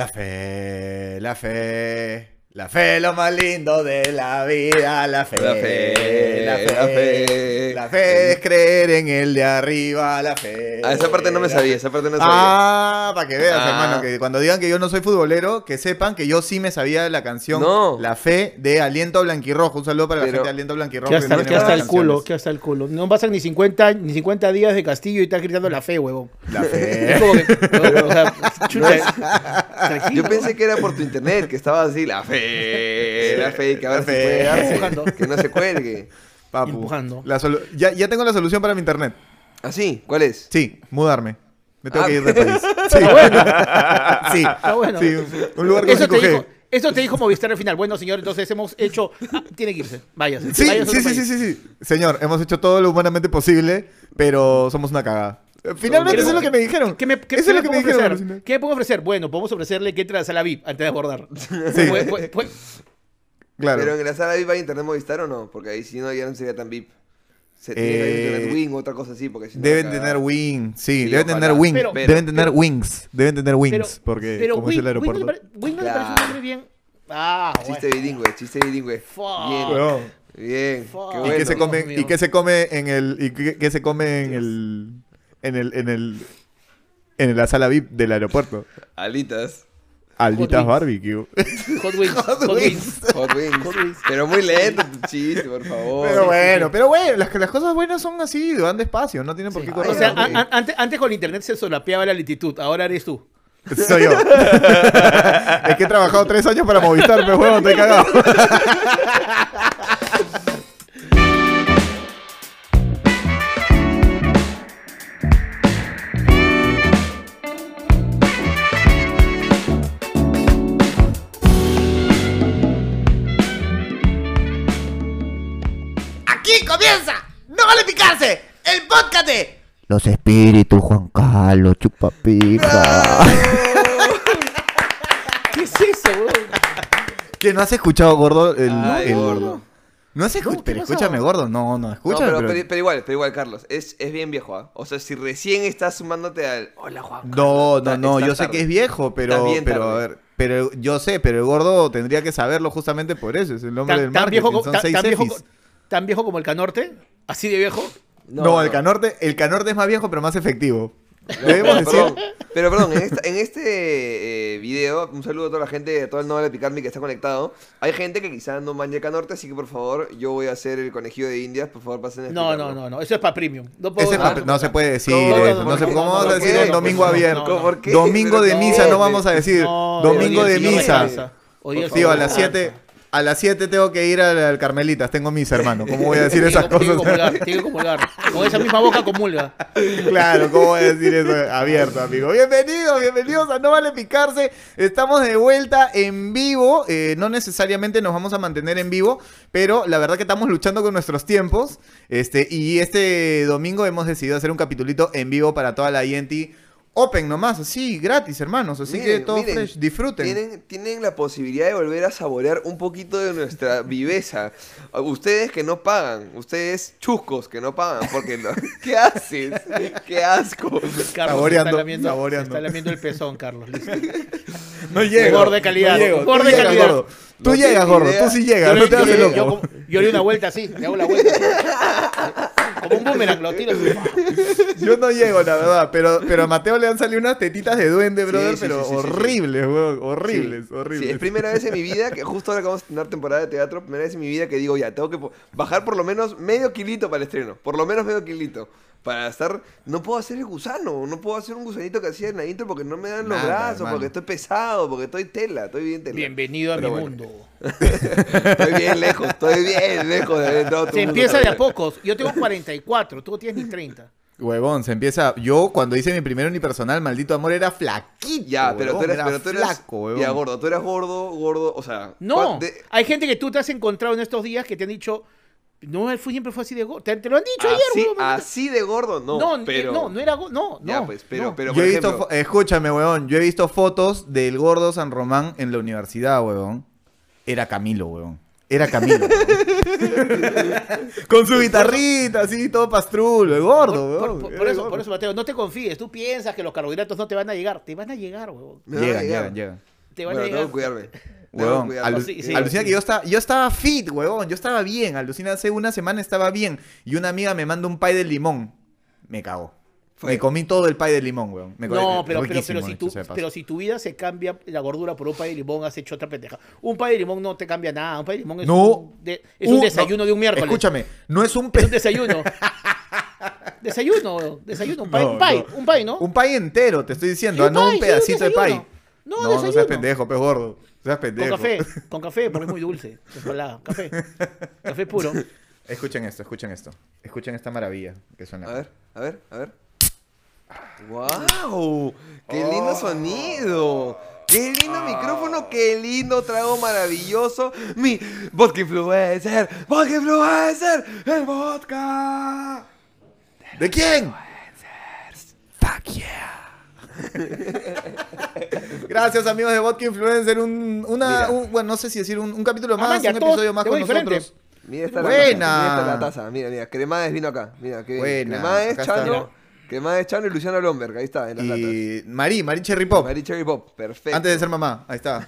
La fe, la fe. La fe es lo más lindo de la vida, la fe, La fe, la fe, la fe. la fe es creer en el de arriba, la fe. Ah, esa parte no me la sabía, esa parte no sabía. Ah, para que veas, Ah. hermano, que cuando digan que yo no soy futbolero, que sepan que yo sí me sabía la canción No. La Fe de Aliento Blanquirrojo. Un saludo para la Pero- gente de Aliento Blanquirrojo. Que hasta, que hasta el culo, que hasta el culo. No pasan ni 50, ni 50 días de castillo y estás gritando la fe, huevón. La Es Fe. como que, o sea, chucha, tranquilo, Yo pensé que era por tu internet, que estaba así, la fe, la fe, que ahora sí darse, Empujando. que no se cuelgue. Papu, Empujando. la ya, ya tengo la solución para mi internet. ¿Así? ¿Cuál es? Sí, mudarme. Me tengo Ah. que ir del país. Sí. sí. Está bueno. Sí, un lugar con Eso te, 5G. dijo, eso te dijo Movistar al final. Bueno, señor, entonces hemos hecho... ah, tiene que irse. Váyase. Sí, váyase sí, sí, sí, sí, sí. Señor, hemos hecho todo lo humanamente posible, pero somos una cagada. Eh, Finalmente ¿Qué- eso es lo que me dijeron. ¿Qué me, qué- eso qué es lo que me puedo dijeron. ofrecer? ¿Qué me puedo ofrecer? Bueno, podemos ofrecerle que entre a la sala VIP antes de abordar. Sí. Puede- puede- puede- Claro. ¿Pero en la sala VIP hay internet Movistar o no? Porque ahí si no ya no sería tan VIP. Se tiene que Eh, internet Wing o otra cosa así, porque si no Deben la tener wings, sí, Sí, deben ojalá. tener wings, Pero- deben tener wings, deben tener wings, pero, porque pero como es el Wing- Wing no aeropuerto. le pare- Wing no le parece un nombre bien... Ah, Chiste bueno. bilingüe, chiste bilingüe. Fuck. Bien, Weón. bien. Fuck. Qué ¿Y bueno. qué se come y qué se come en el y qué, qué se come en el en el en el en la sala VIP del aeropuerto? Alitas. Alditas wings. barbecue. Hot Wings. Hot Wings. Hot wings. Hot wings. Pero muy lento tu chiste, por favor. Pero bueno, pero bueno, las, las cosas buenas son así, van despacio, no tienen por Sí. qué correr. O sea, a- a- antes, antes con internet se solapeaba la lentitud, ahora eres tú. Soy yo. es que he trabajado tres años para Movistar, pero bueno, estoy cagado. Los espíritus, Juan Carlos, chupapija. ¿Qué es eso, weón? ¿Que no has escuchado, gordo? El, Ay, el- gordo. No has escuchado. No, ¿qué pero pasó? escúchame, gordo. No, no, No, escúchame. pero, pero- pero- pero igual, pero igual, Carlos. Es, es bien viejo, ¿ah? O sea, si recién estás sumándote al. Hola, Juan. No, no, no, está yo sé que es viejo, pero, pero, a ver, pero yo sé, pero el gordo tendría que saberlo justamente por eso, es el nombre del ¿Tan, tan marketing, viejo, co- son tan- seis tan viejo, Efis. co- tan viejo como el Canorte? ¿Así de viejo? No, el canorte, el canorte es más viejo, pero más efectivo. No, Debemos pero, decir, perdón, pero perdón, en, esta- en este eh, video, un saludo a toda la gente, a todo el Nova de Picarme que está conectado. Hay gente que quizás no mancha norte, así que por favor, yo voy a hacer el conejillo de Indias, por favor pasen a No, no, no, no, eso es para premium. No, puedo no se puede decir ¿Cómo? eso, no, ¿Por se, qué? ¿cómo vamos a ¿Por decir un domingo No, no, abierto? no, no. Domingo de misa no, no vamos a decir, No, domingo hoy de misa. Tío, a las 7 a las 7 tengo que ir al, al Carmelitas, tengo misa, hermano. ¿Cómo voy a decir esas Tiene que cosas? comulgar, tiene que comulgar. Con esa misma boca comulga. Claro, ¿cómo voy a decir eso abierto, amigo? Bienvenidos, bienvenidos a No Vale Picarse. Estamos de vuelta en vivo. Eh, no necesariamente nos vamos a mantener en vivo, pero la verdad que estamos luchando con nuestros tiempos. Este, y este domingo hemos decidido hacer un capitulito en vivo para toda la INT. Open nomás, así, gratis, hermanos. Así que todo miren, fresh. Disfruten. Tienen, tienen la posibilidad de volver a saborear un poquito de nuestra viveza. Ustedes que no pagan, ustedes chuscos que no pagan, porque no- ¿qué haces? ¡Qué asco! Carlos Saboreando, está lamiendo, saboreando. está lamiendo el pezón, Carlos. No llego. Humor de calidad, No llego. de llegas, calidad. gordo. Tú No llegas, gordo. idea. Tú sí llegas. Yo, No le- te yo hagas le- loco. yo yo le doy una vuelta así, le hago la vuelta así. Como un boomerang, lo tiro. Yo no llego, la verdad, pero, pero a Mateo le han salido unas tetitas de duende, brother, sí, pero sí, sí, sí, sí. horribles, weón, horribles, Sí, horribles. Sí, es primera vez en mi vida que justo ahora que vamos a tener temporada de teatro, primera vez en mi vida que digo, ya, tengo que bajar por lo menos medio kilito para el estreno. Por lo menos medio kilito. Para estar. No puedo hacer el gusano. No puedo hacer un gusanito que hacía en la intro porque no me dan los Nada, brazos, hermano. porque estoy pesado, porque estoy tela, estoy bien tela. Bienvenido a Pero mi bueno. mundo. Estoy bien lejos, estoy bien lejos de haber entrado a tu Se mundo empieza de a también. pocos. Yo tengo 44, tú no tienes ni 30. Huevón, se empieza. Yo, cuando hice mi primer unipersonal, maldito amor, era flaquito. Ya, pero tú huevón, eres, era pero tú eres flaco, huevón. Ya, gordo, tú eras gordo, gordo, o sea. No, ¿cuál- de- hay gente que tú te has encontrado en estos días que te han dicho, no, él fue, siempre fue así de gordo. Te, te lo han dicho así, ayer, weón. así de gordo, no. no, pero, no, no era gordo, no, Ya, no, pues, pero, no. pero yo por he visto, ejemplo, escúchame, huevón, yo he visto fotos del gordo San Román en la universidad, huevón. Era Camilo, huevón. Era Camilo. Con su guitarrita, así, todo pastrulo, el gordo, Por, por- huevón. por- eso, gordo. por eso, Mateo, no te confíes. Tú piensas que los carbohidratos no te van a llegar. Te van a llegar, a Llegan, llegan, llegan. te van Bueno, a tengo llegar. que cuidarme. Huevón, alu- Sí, sí. alucina que yo estaba, yo estaba fit, huevón. Yo estaba bien. Alucina, hace una semana estaba bien. Y una amiga me manda un pie de limón. Me. Fue. Me comí todo el pie de limón, weón. Me No, pero, pero, pero, si paso. pero si tu vida se cambia la gordura por un pay de limón, has hecho otra pendeja. Un pay de limón no te cambia nada. Un pay de limón es, No. un, de- es un Uh, desayuno no, de un miércoles. Escúchame, no es un Es pe- un desayuno. desayuno, desayuno. Un pay, No, un pay, no. un pay, ¿no? Un pie entero, te estoy diciendo, Sí, ah, no pie, un sí, pedacito de pie. No, no, no seas pendejo, pez gordo. Seas Con café, con café, porque es muy dulce. chocolate, Café. Café puro. Escuchen esto, escuchen esto. Escuchen esta maravilla que suena. A ver, a ver, a ver. ¡Wow! ¡Qué Oh. lindo sonido! ¡Qué lindo micrófono! ¡Qué lindo trago maravilloso! ¡Mi vodka influencer! ¡Vodka influencer! ¡El vodka! ¿De quién? Fuck yeah. Gracias amigos de Vodka Influencer, un, una, Mira. un- bueno, no sé si decir un, un capítulo Ah, más, un todos episodio más con diferente. nosotros. Mira esta Buena. la taza. Mira esta la taza. Mira, mira. Cremades vino acá. Mira, qué bien. Buena, Cremades, acá está. Chano. Cremades, Chano y Luciano Blomberg. Ahí está, en las latas. Y Marí, Marí Cherry Pop, Mary Cherry Pop. Perfecto. antes de ser mamá, ahí está.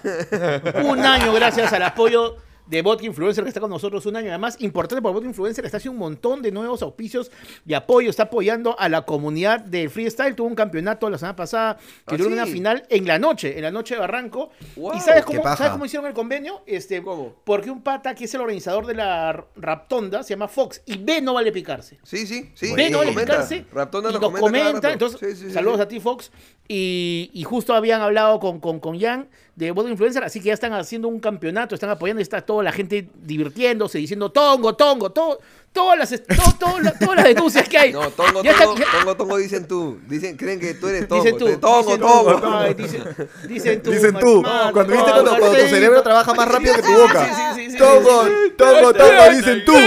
Un año gracias al apoyo de Vodka Influencer que está con nosotros un año. Además, importante porque Vodka Influencer está haciendo un montón de nuevos auspicios y apoyo. Está apoyando a la comunidad del freestyle. Tuvo un campeonato la semana pasada que ¿Ah, duró sí? una final en la noche, en la noche de Barranco. Wow, ¿Y sabes cómo. ¿sabes cómo hicieron el convenio? Este, ¿Cómo? Porque un pata que es el organizador de la Raptonda se llama Fox y B no vale picarse. Sí, sí, sí. B no vale comenta. picarse. Raptona y nos comenta. Entonces, Sí, sí, sí, saludos sí. a ti, Fox. Y, y justo habían hablado con, con, con Jan de Vodka Influencer, así que ya están haciendo un campeonato, están apoyando y está toda la gente divirtiéndose, diciendo tongo, tongo, todo, todas, las, todo- todas las denuncias que hay. No, tongo, está- tongo, ya- tongo, tongo, dicen tú. Dicen, creen que tú eres tongo. Dicen tú, Tongo, dicen tongo. tú, ay, dicen, dicen tú, Dicen tú, cuando viste cuando, cuando tu cerebro trabaja más rápido que tu boca. Sí, sí, sí, sí, Tongo, sí, tongo, tongo, dicen tú.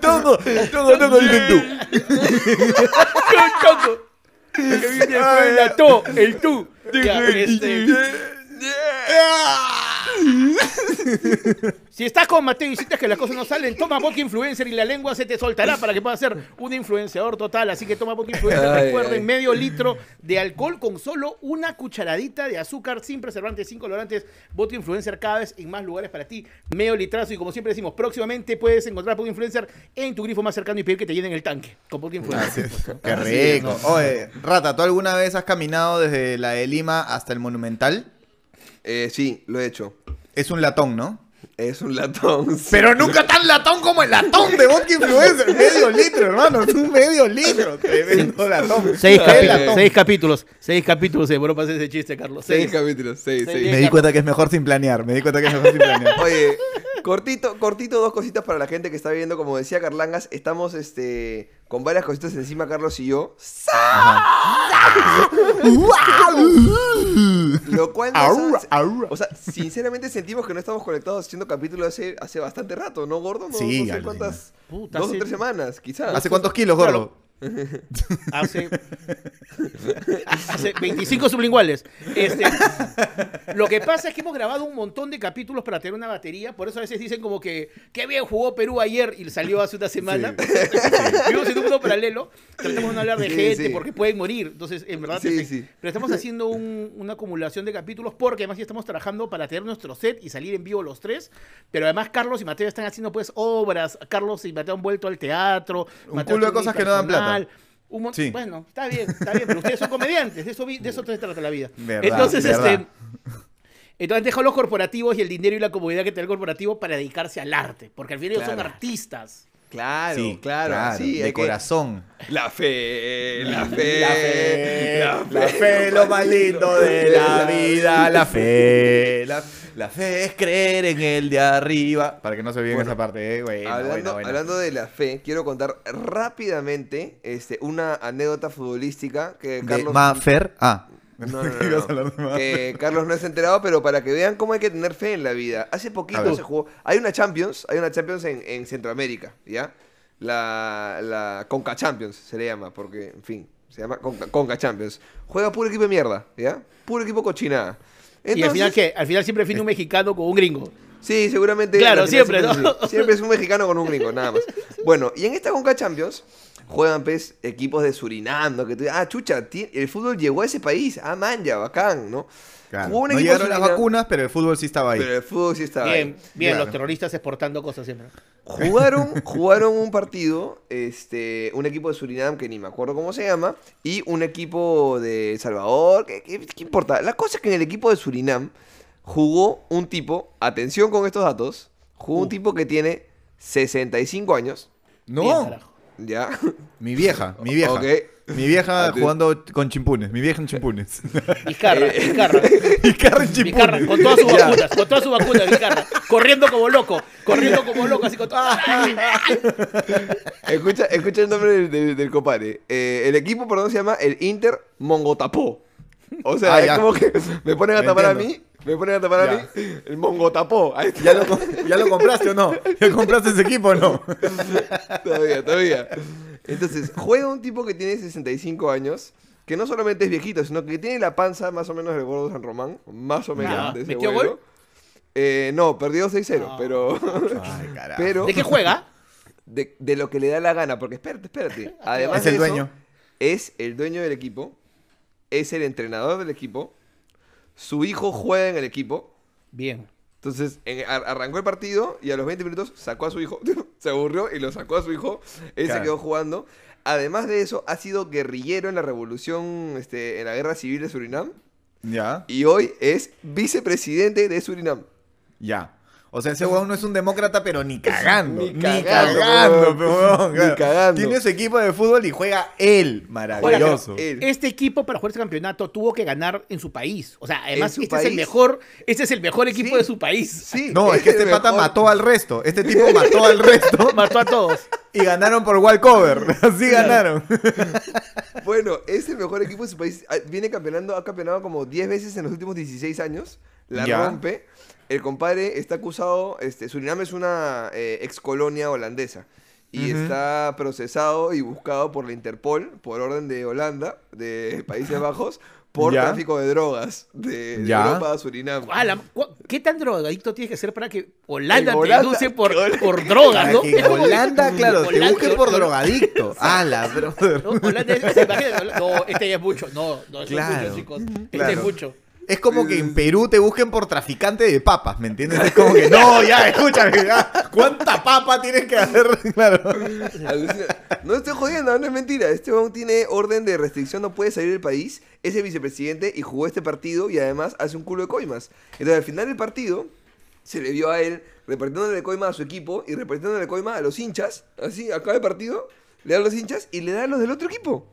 Tongo, tongo, tongo, dicen tú. tongo. Lo que viene después de la to, el tú. Ya, este, Si estás con Mateo y sientes que las cosas no salen, toma vodka influencer y la lengua se te soltará para que puedas ser un influenciador total. Así que toma vodka influencer. Ay, Recuerden, ay. medio litro de alcohol con solo una cucharadita de azúcar sin preservantes, sin colorantes. Vodka influencer cada vez en más lugares para ti. Medio litrazo. Y como siempre decimos, próximamente puedes encontrar vodka influencer en tu grifo más cercano y pedir que te llenen el tanque con vodka influencer. Qué rico. Oye, Rata, ¿tú alguna vez has caminado desde la de Lima hasta el Monumental? Eh, sí, lo he hecho. Es un latón, ¿no? Es un latón. sí. Pero nunca tan latón como el latón de vodka influencer. Medio litro, hermano. Es un medio litro. Tremendo latón. Seis, capítulos, latón. seis capítulos. Seis capítulos. Se demoró para hacer ese chiste, Carlos. Seis Seis. capítulos, seis, Seis. seis. Me di cuenta que es mejor sin planear. Me di cuenta que es mejor sin planear. Oye, cortito, cortito, dos cositas para la gente que está viendo. Como decía Carlangas, estamos este, con varias cositas encima, Carlos y yo. Lo cual nos hace-. O sea, sinceramente sentimos que no estamos conectados haciendo capítulos hace, hace bastante rato, ¿no, gordo? No, Sí, no sé cuántas. Puta, dos hace- o tres semanas, quizás. ¿Hace cuántos kilos, Claro. gordo? Hace, hace 25 sublinguales. Este, lo que pasa es que hemos grabado un montón de capítulos para tener una batería. Por eso a veces dicen como que, qué bien jugó Perú ayer y salió hace una semana. Vivimos en un mundo paralelo. Tratamos de no hablar de Sí, gente sí. porque pueden morir. Entonces, en verdad, Sí, sí. pero estamos haciendo un- una acumulación de capítulos porque además ya estamos trabajando para tener nuestro set y salir en vivo los tres. Pero además Carlos y Mateo están haciendo pues obras. Carlos y Mateo han vuelto al teatro. Un Mateo culo de cosas que no dan plata. Sí. Bueno, está bien, está bien, pero ustedes son comediantes, de eso, de eso se trata la vida. Verdad, entonces, verdad. este. Entonces dejado los corporativos y el dinero y la comodidad que tiene el corporativo para dedicarse al arte. Porque al final ellos son artistas. Claro, Sí, claro, sí, de que- corazón. La fe, la fe, La fe, la fe, lo más lindo de la vida, la fe. La, la fe es creer en el de arriba. Para que no se olviden Bueno, esa parte, eh. Buena, hablando, hablando de la fe, quiero contar rápidamente este, una anécdota futbolística que De Carlos... Mafer. Ah. No, no, no, Carlos no se ha enterado, pero para que vean cómo hay que tener fe en la vida. Hace poquito se jugó. Hay una Champions, hay una Champions en, en Centroamérica, ¿ya? La, la Conca Champions se le llama, porque, en fin, se llama Conca, Conca Champions. Juega puro equipo de mierda, ¿ya? Puro equipo cochinada. y al final, Entonces- ¿qué? Al final siempre define un mexicano con un gringo. Sí, seguramente. Claro, siempre, es ¿no? así. Siempre es un mexicano con un gringo, nada más. Bueno, y en esta Conca Champions juegan pues equipos de Surinam, ¿no? que tú, ah, chucha, el fútbol llegó a ese país, ah, man, ya, bacán, ¿no? Claro. Jugó un No equipo llegaron las vacunas, pero el fútbol sí estaba ahí. Pero el fútbol sí estaba Bien, ahí. bien, Claro. los terroristas exportando cosas siempre. Jugaron, jugaron un partido, este, un equipo de Surinam que ni me acuerdo cómo se llama, y un equipo de El Salvador, ¿qué, qué- qué importa? La cosa es que en el equipo de Surinam jugó un tipo, atención con estos datos, jugó un tipo que tiene 65 años, Bien, No, carajo. ¿Ya? mi vieja, mi vieja. Mi vieja Ate- jugando con chimpunes, mi vieja en chimpunes. Vizcarra, Eh, Vizcarra. y Carra en Vizcarra, chimpunes. con todas sus Ya. vacunas, con todas sus vacunas, Vizcarra. Corriendo como loco, corriendo como loco, así con todas. Escucha, escucha el nombre del, del- del compadre. Eh, el equipo, perdón, se llama el Inter Mongotapó. O sea, Ah, es ya. como que me ponen a tapar a entiendo. Me ponen a tapar Ya. a mí, el Mongotapó. Ahí está. ¿Ya lo, com- ¿Ya lo compraste o no? ¿Ya compraste ese equipo o no? Todavía, todavía. Entonces, juega un tipo que tiene 65 años, que no solamente es viejito, sino que tiene la panza más o menos del gordo San Román, más o menos Ya. de ese ¿Metió vuelo. gol? Eh, no, perdió 6-0, No. pero... Ay, pero ¿De qué juega? de, de lo que le da la gana, porque espérate, espérate. Además Es el de eso, dueño. es el dueño del equipo, es el entrenador del equipo, su hijo juega en el equipo, Bien. entonces en- ar- arrancó el partido y a los 20 minutos sacó a su hijo, se aburrió y lo sacó a su hijo, él Claro. se quedó jugando. Además de eso, ha sido guerrillero en la revolución, este, en la guerra civil de Surinam Ya, y hoy es vicepresidente de Surinam. ya. O sea, ese huevón no es un demócrata, pero ni cagando. Ni Ni cagando, Ni claro. cagando. Tiene su equipo de fútbol y juega él. Maravilloso. Él. Este equipo para jugar este campeonato tuvo que ganar en su país. O sea, además, este es el mejor, este es el mejor equipo Sí. de su país. Sí, No, es que este pata mejor. mató al resto. Este tipo mató al resto Mató a todos. y ganaron por walkover. Así ganaron. Bueno, es el mejor equipo de su país. Ah, Viene campeonando, ha campeonado como 10 veces en los últimos 16 años. La Ya. rompe. El compadre está acusado. Este, Surinam es una eh, ex colonia holandesa. Y está procesado y buscado por la Interpol, por orden de Holanda, de Países Bajos, por Ya. tráfico de drogas de. Europa a Surinam. La- ¿Qué tan drogadicto tienes que ser para que Holanda te denuncie por, por drogas, no? que Holanda, claro, te busquen por drogadicto. ¡Hala, brother! No, Holanda es, se imagina, no, este ya es mucho. No, no, Claro, es mucho, chicos. Este claro. es mucho. Es como que en Perú te busquen por traficante de papas, ¿me entiendes? Es como que, no, ya, escúchame, ya, ¿cuánta papa tienes que hacer? Claro. No estoy jodiendo, no es mentira. Este hombre tiene orden de restricción, no puede salir del país. Es el vicepresidente y jugó este partido y además hace un culo de coimas. Entonces al final del partido se le vio a él repartiéndole coima a su equipo y repartiéndole coima a los hinchas. Así, acaba el partido, le da a los hinchas y le da a los del otro equipo.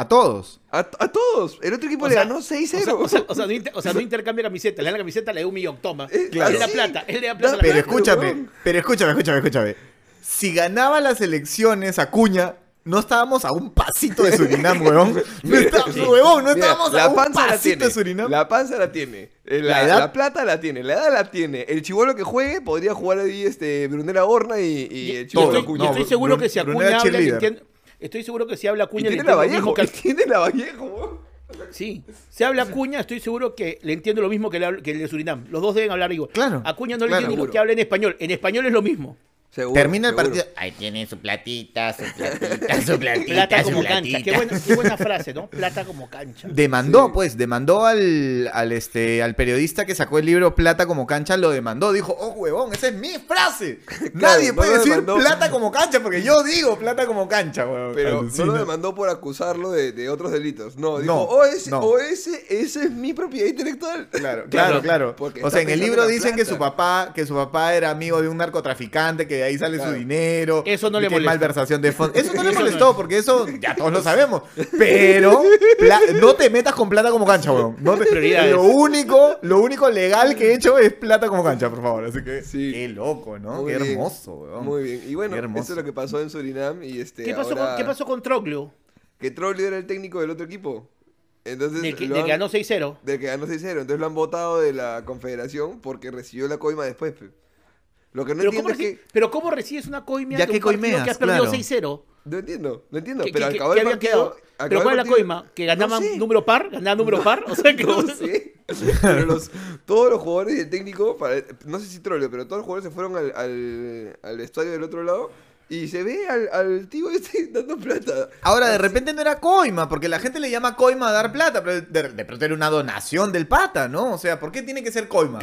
A todos. A, a todos. El otro equipo O le sea, ganó 6-0. O sea, o sea, o sea, no, inter- o sea, no intercambia camiseta. Le da la camiseta, le da un millón. Toma. Eh, claro. Él le da plata. Él le da plata. a la Pero gente. escúchame, huevón. pero escúchame, escúchame, escúchame. Si ganaba las elecciones Acuña, no estábamos a un pasito de Surinam, huevón. No está- sí. huevón, no Mira, estábamos a la un panza la pasito de Surinam. La panza la tiene. Eh, ¿La La, edad? la plata la tiene. La edad la tiene. El chivolo que juegue podría jugar ahí este Brunera Horna y, y el Yo chivolo Acuña. estoy No, seguro que si Acuña habla, le entiende- Estoy seguro que si habla Y Acuña le tiene la Vallejo. que Y tiene la Vallejo. Sí, se habla Acuña, estoy seguro que le entiende lo mismo que, le que el de Surinam. Los dos deben hablar igual. Claro, Acuña no le claro. entiende lo Seguro. que habla en español. En español es lo mismo. Seguro, Termina el seguro. partido. Ahí tiene su platita, su platita, su platita, Plata su como cancha. platita. Qué buena, qué buena frase, ¿no? Plata como cancha. Demandó, Sí. pues, demandó al, al, este, al periodista que sacó el libro Plata como cancha, lo demandó. Dijo, oh, huevón, esa es mi frase. Nadie no puede decir demandó. plata como cancha, porque yo digo plata como cancha, huevón. Pero no Alucina. lo demandó por acusarlo de, de otros delitos. No, dijo, No, o, ese, no. o ese, ese es mi propiedad intelectual. Claro, Claro, claro, O sea, en el libro dicen que su papá, que su papá era amigo de un narcotraficante, que de ahí sale Claro. su dinero. Eso no le que molesta. malversación de fondos. Eso no le no molestó, es. porque eso ya todos lo sabemos. Pero no te metas con plata como cancha, weón. No te- Prioridades. lo único, lo único legal que he hecho es plata como cancha, por favor. Así que Sí. qué loco, ¿no? Muy qué bien. hermoso, weón. Muy bien. Y bueno, eso es lo que pasó en Surinam. Y este, ¿Qué pasó, ahora- con, ¿Qué pasó con Troglio? Que Trolley era el técnico del otro equipo. Entonces, De que, ganó 6-0. del que ganó 6-0. Entonces lo han votado de la confederación porque recibió la coima después. pe. Lo que no Pero entiendo ¿cómo, es que... pero ¿cómo recibes una coimia Ya de que un partido coimeas, que has perdido claro. 6-0? No entiendo, no entiendo. ¿Qué- pero qué- acabó qué el partido... quedado? acabó ¿Pero cuál es la coima? ¿Que ganaban No sé. número par? ¿Ganaban número par? O sea, que No sé. Pero los, todos los jugadores y el técnico, para- no sé si troleo, pero todos los jugadores se fueron al, al, al estadio del otro lado y se ve al, al tío este dando plata. Ahora, de repente no era coima, porque la gente le llama coima a dar plata, pero de, de pronto era una donación del pata, ¿no? O sea, ¿por qué tiene que ser coima?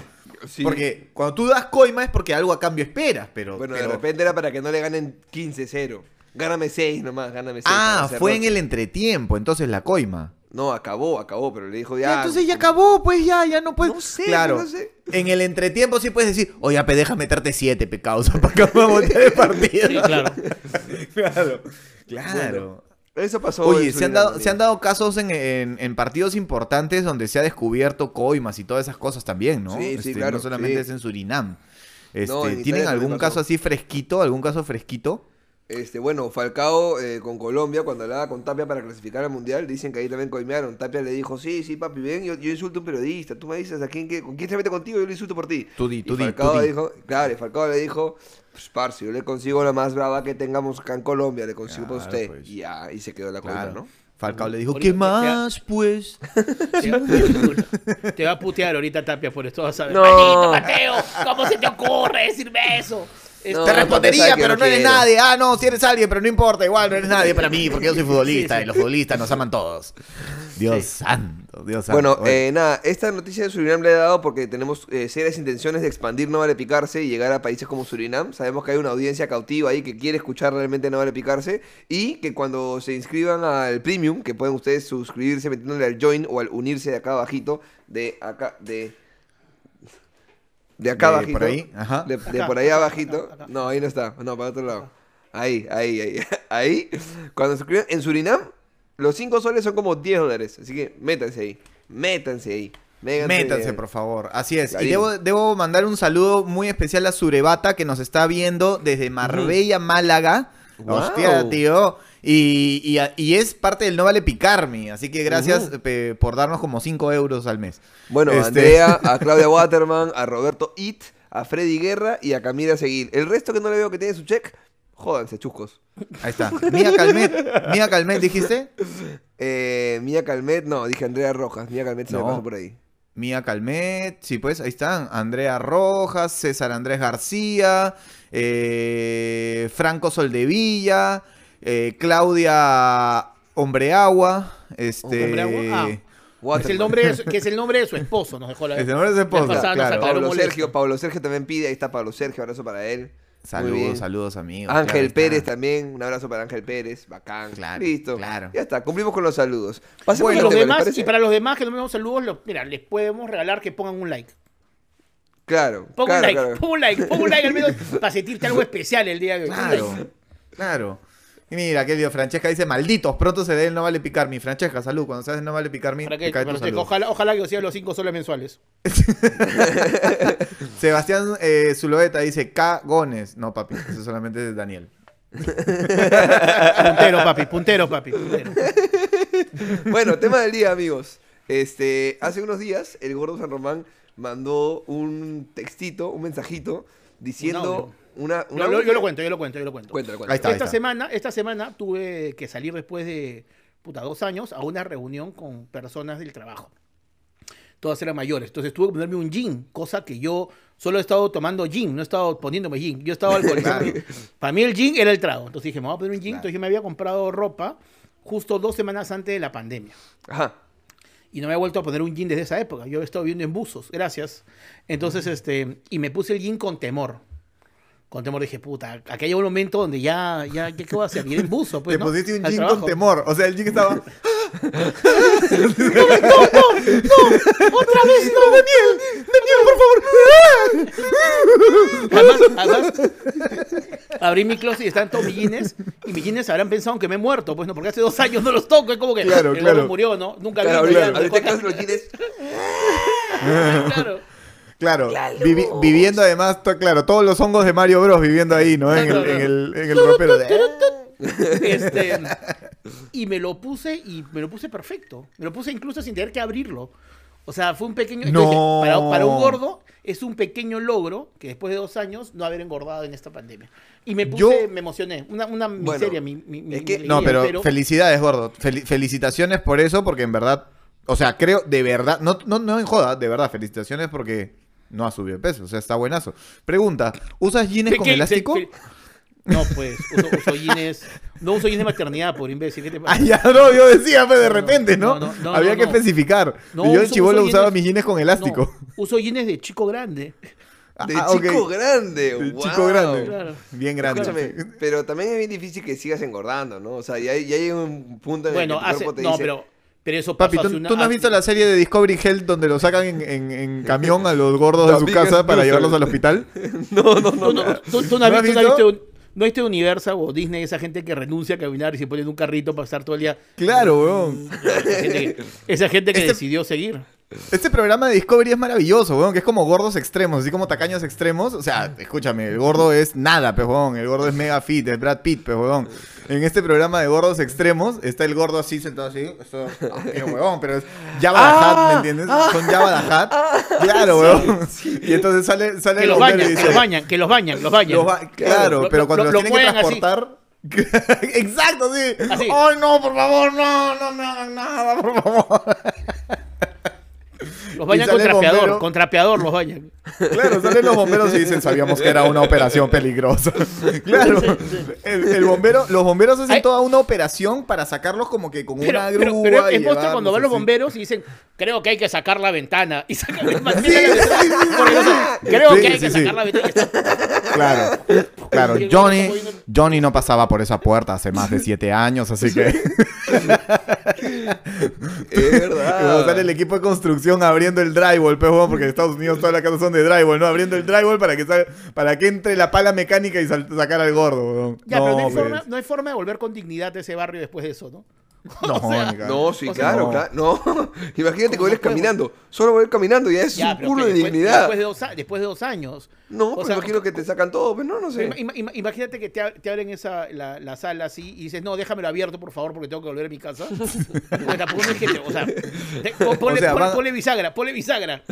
Sí. Porque cuando tú das coima es porque algo a cambio esperas, pero... Bueno, pero- de repente era para que no le ganen 15-0. Gáname 6 nomás, gáname 6. Ah, fue en el entretiempo, entonces la coima. No, acabó, acabó, pero le dijo Ya, ya. entonces ya acabó, pues ya, ya no puedes. No sé, claro. no sé. En el entretiempo sí puedes decir, oye, Ape, deja meterte siete pecados para que vamos a voltear el partido. Sí, claro. claro. Claro. Eso pasó. Oye, se han, dado, se han dado casos en, en- en partidos importantes donde se ha descubierto coimas y todas esas cosas también, ¿no? Sí, sí, Este, claro, No solamente sí. es en Surinam. Este, No, en Italia ¿Tienen algún caso así fresquito? ¿Algún caso fresquito? Este, bueno, Falcao eh, con Colombia, cuando hablaba con Tapia para clasificar al Mundial, dicen que ahí también coimearon. Tapia le dijo, sí, sí, papi, ven, yo, yo insulto a un periodista, tú me dices a quién, que- con quién se mete contigo, yo le insulto por ti. Tú di, Y tú di, Falcao tú di. dijo, claro, Falcao le dijo, pues, parce, yo le consigo la más brava que tengamos acá en Colombia, le consigo para Claro, usted. pues. Y ya, y se quedó la Claro. ¿no? Falcao le dijo, ¿qué te- más, pues? Te, te va a putear ahorita Tapia por esto, vas a ver. No. Maldito Mateo, ¿cómo se te ocurre decirme eso? No, Te respondería, pero no no eres nadie. Ah, no, si eres alguien, pero no importa. Igual no eres nadie para mí, porque yo soy futbolista Sí, sí. y los futbolistas nos aman todos. Dios santo, Dios santo. Bueno, eh, nada, esta noticia de Surinam le he dado porque tenemos eh, serias intenciones de expandir No Vale Picarse y llegar a países como Surinam. Sabemos que hay una audiencia cautiva ahí que quiere escuchar realmente No Vale Picarse y que cuando se inscriban al Premium, que pueden ustedes suscribirse metiéndole al Join o al unirse de acá abajito, de acá, de... De acá De abajito. por ahí, ajá. De, de Acá, por ahí acá, abajito. acá. No, ahí no está. No, para otro lado. Ahí, ahí, ahí. Ahí. Cuando se suscriban en Surinam, los 5 soles son como 10 dólares. Así que métanse ahí. Métanse ahí. Métanse, Métanse, por favor. Así es. Y debo, debo mandar un saludo muy especial a Surebata, que nos está viendo desde Marbella, Málaga. Guau. Hostia, tío. Y, y es parte del No Vale Picarme. Así que gracias pe, por darnos como 5 euros al mes. Bueno, Este- a Andrea, a Claudia Waterman, a Roberto It, a Freddy Guerra y a Camila Seguil. El resto que no le veo que tiene su check, jódanse, chuscos. Ahí está. Mía Calmet. Mía Calmet, dijiste. Eh, Mía Calmet, no, dije Andrea Rojas. Mía Calmet se me pasó por ahí. Mía Calmet, sí, pues ahí están. Andrea Rojas, César Andrés García, eh, Franco Soldevilla, eh, Claudia Hombreagua, este... Hombreagua, ah. Es el nombre de su- que es el nombre de su esposo, nos dejó la nombre es de esposa, La pasada nos claro. Pablo. Sergio, Pablo Sergio también pide, ahí está Pablo Sergio, abrazo para él. Saludos, saludos amigos. claro, Ángel está. Pérez también, un abrazo para Ángel Pérez, bacán. Claro, Listo. claro. Ya está, cumplimos con los saludos. Pasemos los tema, ¿les demás, y para los demás que no vemos saludos, los- mira, les podemos regalar que pongan un like. Claro, Ponga claro, un like, claro. ponga un like, ponga un like al menos para sentirte algo especial el día de hoy. Claro, claro. Y mira, qué lío, Francesca dice, malditos, pronto se dé el no vale picar mi. Francesca, salud, cuando se hace no vale picar mi, te cae tu salud. ojalá, ojalá que sean los 5 soles mensuales. Sebastián eh, Zuloeta dice, cagones. No, papi, eso solamente es Daniel. Puntero, papi, puntero, papi. puntero. Bueno, tema del día, amigos. Este, hace unos días, el gordo San Román mandó un textito, un mensajito, diciendo una. una Yo, lo- yo lo cuento, yo lo cuento, yo lo cuento. Cuéntalo, cuéntalo. Ahí está. esta, semana, esta semana tuve que salir después de puta, dos años a una reunión con personas del trabajo. Todas eran mayores. Entonces tuve que ponerme un gin, cosa que yo solo he estado tomando gin, no he estado poniéndome gin. Yo estaba alcoholizado. Para mí el gin era el trago. Entonces dije, me voy a poner un gin. Entonces yo me había comprado ropa justo dos semanas antes de la pandemia. Ajá. Y no me he vuelto a poner un jean desde esa época. Yo he estado viviendo en buzos, gracias. Entonces, este, y me puse el jean con temor. Con temor dije, puta, aquí hay un momento donde ya, ya, ¿qué, qué voy a hacer? Ir en buzo, pues, Te ¿no? pusiste un Al jean con temor. O sea, el jean estaba... ¡Otra vez no! ¡Daniel! ¡Daniel, por favor! Además, además, abrí mi closet y están todos mis jeans. Y mis jeans habrán pensado que me he muerto, pues no, porque hace dos años no los toco. Es como que Claro, el claro. murió, ¿no? Nunca Claro, vino, claro. no- en los jeans. claro. Claro, vivi- viviendo además, claro, todos los hongos de Mario Bros viviendo ahí, ¿no? En el, en el, en el ropero. de- Este, y me lo puse y me lo puse perfecto. Me lo puse incluso sin tener que abrirlo. O sea, fue un pequeño. No. entonces, para, para un gordo es un pequeño logro que después de dos años no haber engordado en esta pandemia. Y me puse, Yo- me emocioné. Una, una Bueno, miseria, mi, mi- mi- es que- mi No, pero, felicidades, gordo. Fel- felicitaciones por eso, porque en verdad O sea, creo, de verdad, no, no, no en joda, de verdad, felicitaciones porque no ha subido de peso, o sea, está buenazo. Pregunta, ¿usas jeans ¿Qué- con qué- elástico? No, pues, uso, uso jeans. No uso jeans de maternidad, por imbécil. ¿Qué te pasa? Ah, ya no, yo decía, pues de repente, ¿no? no, no, no, Había no, que no. especificar. No, yo de chivolo usaba jeans- mis jeans con elástico. No, uso jeans de chico grande. De Ah, chico grande, De wow. chico grande. Claro. Bien grande. Escúchame, pero también es bien difícil que sigas engordando, ¿no? O sea, ya, ya llega un punto en Bueno, el que tu hace. cuerpo te No, dice, pero. Pero eso pasó Papi, ¿tú, hace una- tú no has visto la serie de Discovery Health donde lo sacan en, en- en camión a los gordos de su casa para llevarlos al hospital? No, no, no. Tú, no, tú- tú no has ¿No has visto, no has visto? no visto Universal o Disney, esa gente que renuncia a caminar y se pone en un carrito para estar todo el día. Claro, weón. Esa gente que, esa gente que Este- decidió seguir. Este programa de Discovery es maravilloso, weón, que es como gordos extremos, así como tacaños extremos. O sea, escúchame, el gordo es nada, pues, weón. El gordo es mega fit, es Brad Pitt, pues, weón. En este programa de gordos extremos está el gordo así sentado así. Esto, ah, qué weón, pero es Java the ¿me entiendes? Son Java the Hutt. Claro, weón. Y entonces sale, sale Que el los bombero y bañan, que los bañan, que los bañan, los bañan. Los ba- claro, Lo- pero cuando lo- los lo tienen que así. transportar. Exacto, sí. Ay, no, por favor, no, no me hagan nada, por favor. Los bañan con trapeador, con trapeador los bañan. Claro, salen los bomberos y dicen, sabíamos que era una operación peligrosa. Claro, el, el bombero, los bomberos hacen Ay. toda una operación para sacarlos como que con Pero, una grúa pero es postre cuando van los bomberos y dicen, creo que hay que sacar la ventana. Y sacan la ventana. Sí, sí, sí, Porque, o sea, creo Sí, que hay sí, que sí. sacar la ventana. Claro, claro. El Johnny, Johnny no pasaba por esa puerta hace más de siete años, así que Es Como verdad. sale el equipo de construcción abriendo el drywall, pues, porque en Estados Unidos todas las casas son de drywall, ¿no? Abriendo el drywall para que salga- para que entre la pala mecánica y sal- sacar al gordo, weón. Ya, pero no hay, pues. forma, no hay forma de volver con dignidad a ese barrio después de eso, ¿no? No, O sea. No, sí, O sea, claro, no. claro. No, imagínate que ¿Cómo vuelves no puedo? caminando. Solo voy caminando ya es Ya, un pero culo de después, dignidad. Después de, dos, a- después de dos años. No, O pero sea, imagino que te sacan todo, pero no, no sé. Ima- ima- imagínate que te, te abren esa, la, la sala así y dices, no, déjamelo abierto, por favor, porque tengo que volver a mi casa. O sea, te- ponle, O sea, ponle- van- ponle bisagra, ponle bisagra.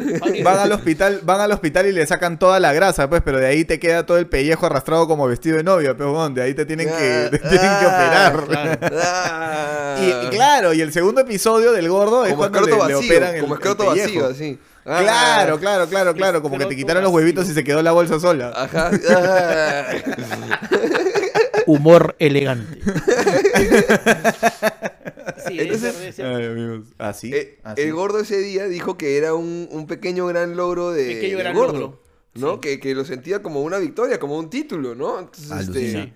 Van al hospital, van al hospital y le sacan toda la grasa, pues, pero de ahí te queda todo el pellejo arrastrado como vestido de novia, pues, weón, de ahí te tienen que, te tienen que Ah, operar. Claro. Ah. Y, claro, y el segundo episodio del gordo es como cuando le, escroto le vacío, operan el, como escroto vacío, así. Ah. Claro, claro, claro, claro, como que te quitaron los huevitos y se quedó la bolsa sola. Ajá. ah. Humor elegante. sí, Entonces- Ay, amigos, así, Eh, así. el gordo ese día dijo que era un, un pequeño gran logro de Pequeño gran gordo, logro. ¿no? Sí. Que, que lo sentía como una victoria, como un título, ¿no? Entonces, Alucina. este,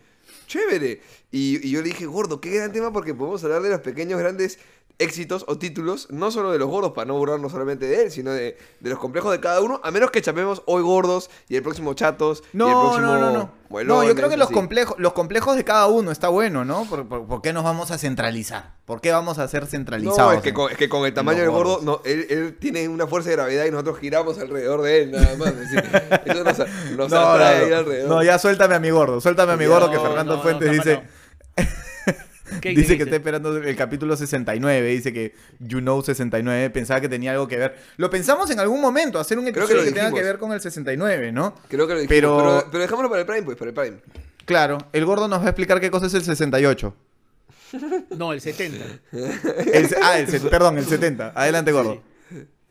chévere. Y, y yo le dije, gordo, qué gran tema porque podemos hablar de los pequeños grandes éxitos o títulos, no solo de los gordos, para no burlarnos solamente de él, sino de, de los complejos de cada uno, a menos que chapemos hoy gordos y el próximo chatos y el No, próximo no, no, no. No, yo creo que los complejos, los complejos de cada uno está bueno, ¿no? ¿Por, por, por qué nos vamos a centralizar? ¿Por qué vamos a ser centralizados? No, es que, con, es que con el tamaño del gordo, no, él, él tiene una fuerza de gravedad y nosotros giramos alrededor de él, nada más. es decir, eso nos, nos No, no, no. alrededor. No, ya suéltame a mi gordo, suéltame a mi gordo que no, Fernando no, Fuentes no, dice, ¿Qué dice que está esperando el capítulo 69, dice que You Know 69, pensaba que tenía algo que ver. Lo pensamos en algún momento, hacer un que episodio lo que, tenga que ver con el 69, ¿no? Creo que lo dijimos, Pero- pero... Pero, dejámoslo para el Prime, pues, para el Prime. Claro, el gordo nos va a explicar qué cosa es el 68. No, el 70. El ah, el perdón, el 70. Adelante, gordo.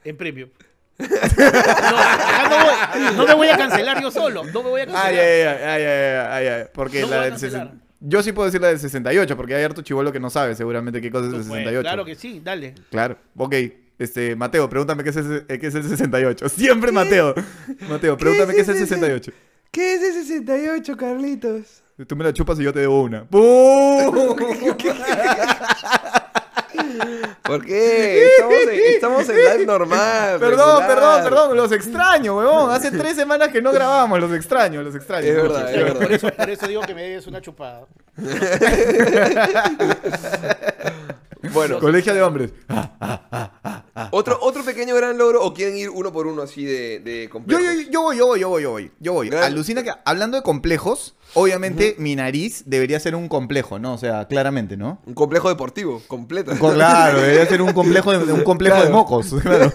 En premio. No, acá no, voy- no me voy a cancelar yo solo. No me voy a cancelar. Ay, ay, ay, ay, ay, ay, ay, Porque No la del cancelar. 60 Yo sí puedo decir la del 68, porque hay harto chivolo que no sabe seguramente qué cosa es el Pues, 68. claro que sí, dale. Claro, ok. Este, Mateo, pregúntame qué es, el, qué es el 68. Siempre Mateo. Mateo, pregúntame qué es el 68. ¿Qué es el 68, Carlitos? Tú me la chupas y yo te debo una. ¡Bum! ¿Por qué? Estamos en, estamos en live normal. Perdón, regular. perdón, perdón, los extraño, huevón. Hace tres semanas que no grabamos, los extraño, los extraño. Es verdad, es Por verdad. eso, por eso digo que me des una chupada. Bueno, Colegio de hombres. Otro, otro pequeño gran logro, o quieren ir uno por uno así de, complejos. yo, yo voy, yo voy, yo voy, yo voy. Yo voy. Gran- Alucina que, hablando de complejos, obviamente mi nariz debería ser un complejo, ¿no? O sea, claramente, ¿no? Un complejo deportivo, completo. Co- Claro, debería ser un complejo de, un complejo de mocos. Claro.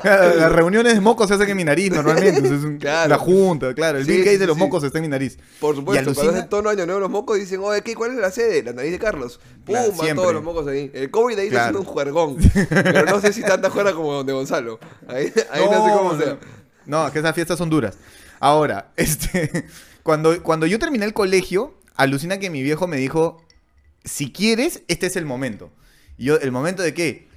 Las reuniones de mocos se hacen en mi nariz normalmente. entonces es un- Claro. La junta, claro. El Sí, Bill Gates de los sí. mocos está en mi nariz. Por Y supuesto, cuando alucina- hacen tono año nuevo los mocos dicen, oye, ¿qué, ¿cuál es la sede? La nariz de Carlos. Pum, Claro, van todos los mocos ahí. El COVID ahí está haciendo un juergón. Pero no sé si tanta juerga como de Gonzalo. Ahí, ahí no, sé cómo sea. No, es que esas fiestas son duras. Ahora, este, cuando, cuando yo terminé el colegio, alucina que mi viejo me dijo, si quieres, este es el momento. Y yo, ¿el momento de qué?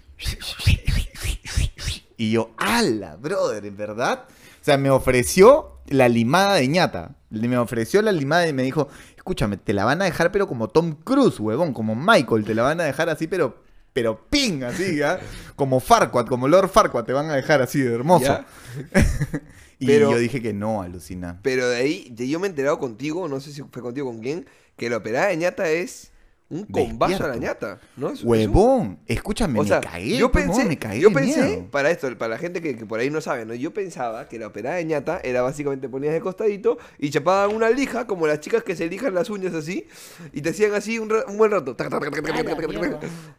Y yo, ala, brother, ¿en verdad? O sea, me ofreció la limada de ñata. Me ofreció la limada y me dijo, escúchame, te la van a dejar pero como Tom Cruise, huevón, como Michael, te la van a dejar así pero... Pero ping, así, ¿ah? Como Farquaad, como Lord Farquaad, te van a dejar así de hermoso. ¿Ya? Y Pero- yo dije que no, alucina. Pero de ahí, de yo me he enterado contigo, no sé si fue contigo con quién, que la operada de ñata es un combate a la ñata, ¿no? Huevón, escúchame, o sea, me caí. Yo pensé, me caí yo pensé para esto, para la gente que, que, por ahí no sabe, ¿no? Yo pensaba que la operada de ñata era básicamente ponías de costadito y chapaban una lija, como las chicas que se lijan las uñas así, y te hacían así un, un buen rato.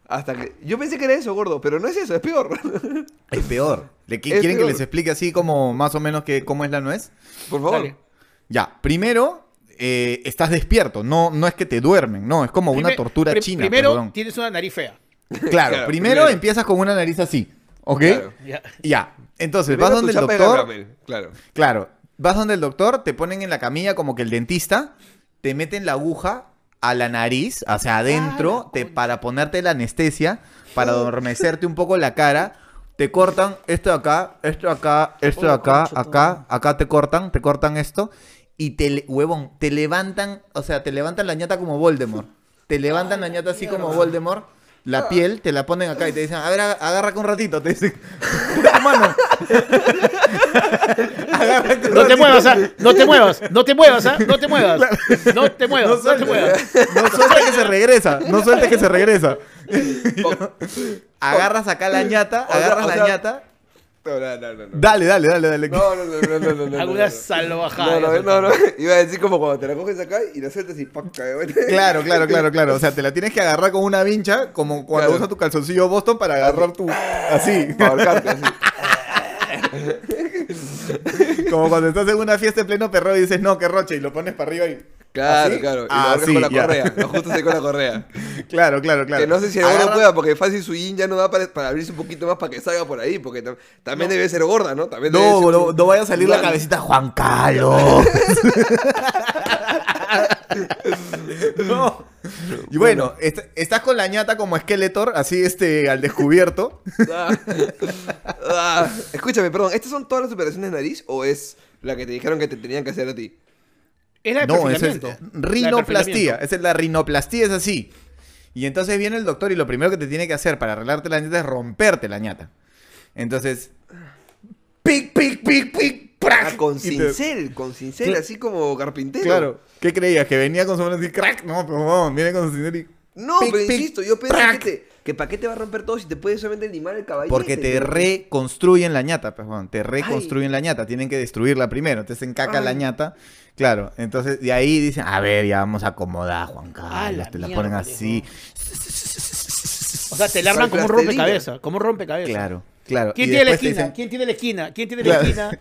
Hasta que. Yo pensé que era eso, gordo, pero no es eso, es peor. Es peor. ¿Le, ¿Quieren peor. que les explique así como más o menos que, cómo es la nuez? Por favor. Dale. Ya, primero eh, estás despierto. No, no es que te duermen, no. Es como una tortura pri- china. Primero, perdón. tienes una nariz fea. Claro, Claro, primero, primero. empiezas con una nariz así. ¿Ok? Claro. Ya. Ya. Entonces, Primero vas donde el doctor. Claro. Claro, vas donde el doctor, te ponen en la camilla como que el dentista, te meten la aguja a la nariz, hacia adentro, te, para ponerte la anestesia, para adormecerte un poco la cara. Te cortan esto de acá, esto de acá, esto de acá, acá, acá te cortan, te cortan esto. Y te, le- huevón, te levantan, o sea, te levantan la ñata como Voldemort. Te levantan la ñata así como Voldemort. La piel, te la ponen acá y te dicen, a ver, aga- agarra con un ratito. Te dicen, mano. No te muevas, ¿ah? No te muevas, no te muevas, ¿ah? No te muevas. No te No muevas, no te muevas. no sueltes que se regresa, no sueltes que se regresa. Agarras acá la ñata, O sea, agarras la ñata. No, no, no, no. no. Dale, dale, dale, dale. No, no, no, no, no, no, no. Alguna no. salvajada. No, no, no, no. Iba a decir como cuando te la coges acá y la sueltas y ¡pac! Claro, claro, claro, claro. O sea, te la tienes que agarrar con una vincha, como cuando Claro. usas tu calzoncillo Boston para agarrar tu. Así. Para ahorcarte, así. Como cuando estás en una fiesta en pleno perro y dices, no, que roche, y lo pones para arriba y. Claro, ¿Así? claro. Y Ah, lo sí, con la ya. correa. Lo ahí con la correa. Claro, claro, claro. Que no sé si Agarra- pueda, porque fácil su yin ya no da para, para abrirse un poquito más para que salga por ahí. Porque tam- también debe ser gorda, ¿no? También debe No, ser no, un- no vaya a salir la cabecita Juan Carlos. no. Y bueno, est- estás con la ñata como Skeletor, así este, al descubierto. Ah. Ah. Escúchame, perdón. ¿Estas son todas las operaciones de nariz o es la que te dijeron que te tenían que hacer a ti? Era el No, es perfilamiento. rinoplastía. Esa es la rinoplastía, es así. Y entonces viene el doctor y lo primero que te tiene que hacer para arreglarte la ñata es romperte la ñata. Entonces, pic, pic, pic, pic, prac. Ah, con te- cincel, con cincel, así como carpintero. Claro. ¿Qué creías? ¿Que venía con su mano así, crack? No, pero no, viene con su cincel y... No, pic, pero pic, insisto, yo pensé prac. que, te, que para qué te va a romper todo si te puedes solamente limar el caballete. Porque te reconstruyen la ñata, pues, te reconstruyen la ñata, tienen que destruirla primero, te hacen caca la ñata, claro, entonces de ahí dicen, a ver, ya vamos a acomodar, Juan Ah, la Carlos, te la mierda, ponen así, O sea, te la arman como un rompecabezas. Como un rompecabezas. claro, claro. ¿Quién tiene la esquina? dicen- ¿Quién tiene la esquina? ¿Quién tiene Claro. la esquina?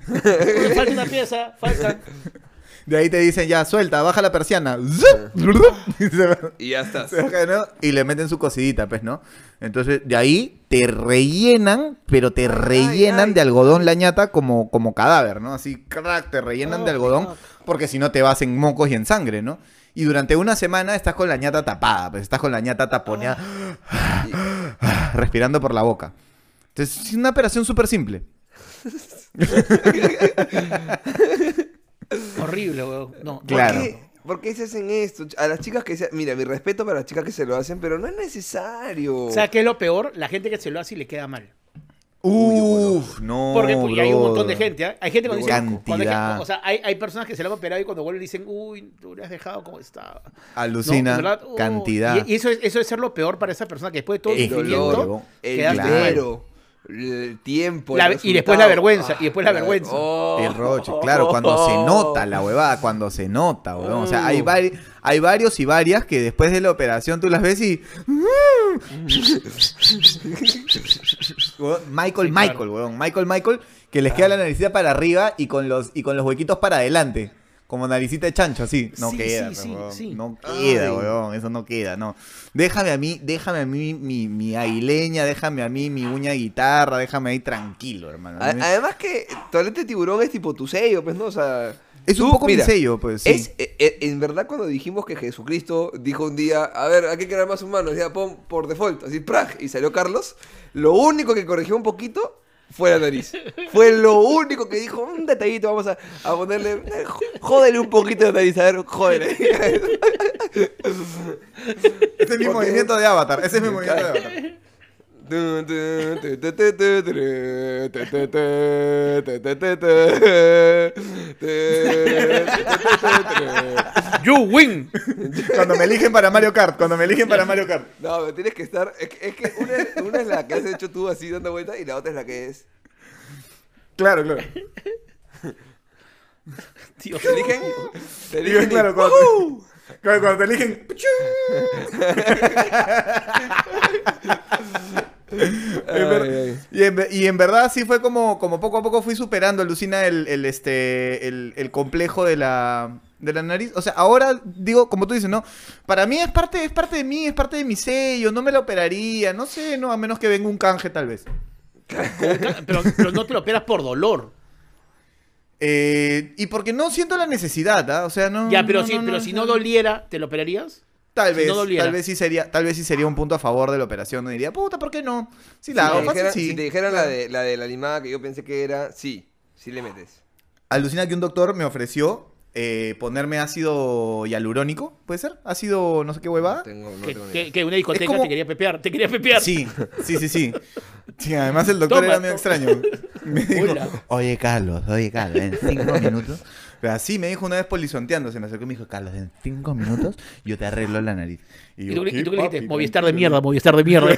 Falta una pieza, falta. de ahí te dicen, ya, suelta, baja la persiana, y, se va- Y ya estás. se baja, ¿no? y le meten su cosidita, pues, ¿no? Entonces, de ahí te rellenan, pero te rellenan ay. de algodón la ñata como, como cadáver, ¿no? Así, crack, te rellenan de Oh, algodón, fuck. porque si no te vas en mocos y en sangre, ¿no? Y durante una semana estás con la ñata tapada, pues estás con la ñata taponeada, respirando por la boca. Entonces, es una operación súper simple. Horrible, weón. No. ¿Por Claro. qué? ¿Por qué se hacen esto? A las chicas que se... Mira, mi respeto para las chicas que se lo hacen, pero no es necesario. O sea, ¿qué es lo peor? La gente que se lo hace y le queda mal. Uf, no. Porque pues, y hay un montón de gente. ¿ah? Hay gente cuando dice. Cantidad. cuando hay gente- o sea, hay, hay personas que se lo han operado y cuando vuelven dicen, uy, tú le has dejado como estaba. No, Alucina, verdad, cantidad. Y, y eso, es, eso es ser lo peor para esa persona que después de todo Es el dolor, sufrimiento. el quedaste mal. dinero, el tiempo. La- el y después la vergüenza, y después la vergüenza. oh. El roche, claro, cuando se nota la huevada, cuando se nota, huevón. O sea, hay, vari- hay varios y varias que después de la operación tú las ves y. Michael, Sí, Michael, claro. weón. Michael, Michael, que les queda la naricita para arriba y con los, y con los huequitos para adelante. Como naricita de chancho, así. No Sí, queda, sí, sí. No queda, Ay. weón. Eso no queda, no. Déjame a mí, déjame a mí mi, mi aguileña, déjame a mí mi uña de guitarra, déjame ahí tranquilo, hermano. A- Además que Toalete Tiburón es tipo tu sello, pues, ¿no? O sea... es un tú, poco mira, mi sello, pues, sí. Es, eh, eh, en verdad, cuando dijimos que Jesucristo dijo un día, a ver, hay que crear más humanos, ya pon por default, así, ¡prag! Y salió Carlos, lo único que corrigió un poquito fue la nariz. Fue lo único que dijo, un detallito, vamos a, a ponerle, jódele un poquito de nariz, a ver, jódele. Ese es mi Ok. movimiento de avatar. Ese es mi movimiento de avatar. You win. Cuando me eligen para Mario Kart, cuando me eligen para Mario Kart. No, pero tienes que estar. Es que, es que una, es, una es la que has hecho tú así dando vueltas y la otra es la que es. Claro, claro. Tío, Te eligen. Te Digo, eligen. y- claro, cuando, claro, cuando te eligen. En ver- Ay. Y, en, y en verdad sí fue como, como poco a poco fui superando, alucina, el, el, este, el, el complejo de la, de la nariz. O sea, ahora digo, como tú dices, ¿no? Para mí es parte, es parte de mí, es parte de mi sello, no me la operaría, no sé, no, a menos que venga un canje tal vez. pero, pero no te lo operas por dolor. Eh, y porque no siento la necesidad, ¿ah? O sea, no. Ya, pero, no, si, no, pero no, si no. doliera, ¿te lo operarías? Tal si vez, tal vez sí sería, tal vez sí sería un punto a favor de la operación. No diría, puta, ¿por qué no? La Si hago, fácil, dijeran, sí. si te dijeran la, de, la de la animada que yo pensé que era, sí, sí le metes. Alucina que un doctor me ofreció eh, ponerme ácido hialurónico, ¿puede ser? Ácido no sé qué No huevada. tengo, no que, tengo que- que una discoteca como- te quería pepear. Te quería pepear. Sí, sí, sí, sí. Sí, además el doctor Toma, era medio extraño. Me dijo, Hola. oye Carlos, oye Carlos, en cinco minutos. Pero así me dijo una vez polizonteando, se me acercó y me dijo, Carlos, en cinco minutos yo te arreglo la nariz. Y yo, tú, y "¿Qué, tú le dijiste? Movistar de mierda, Movistar de mierda.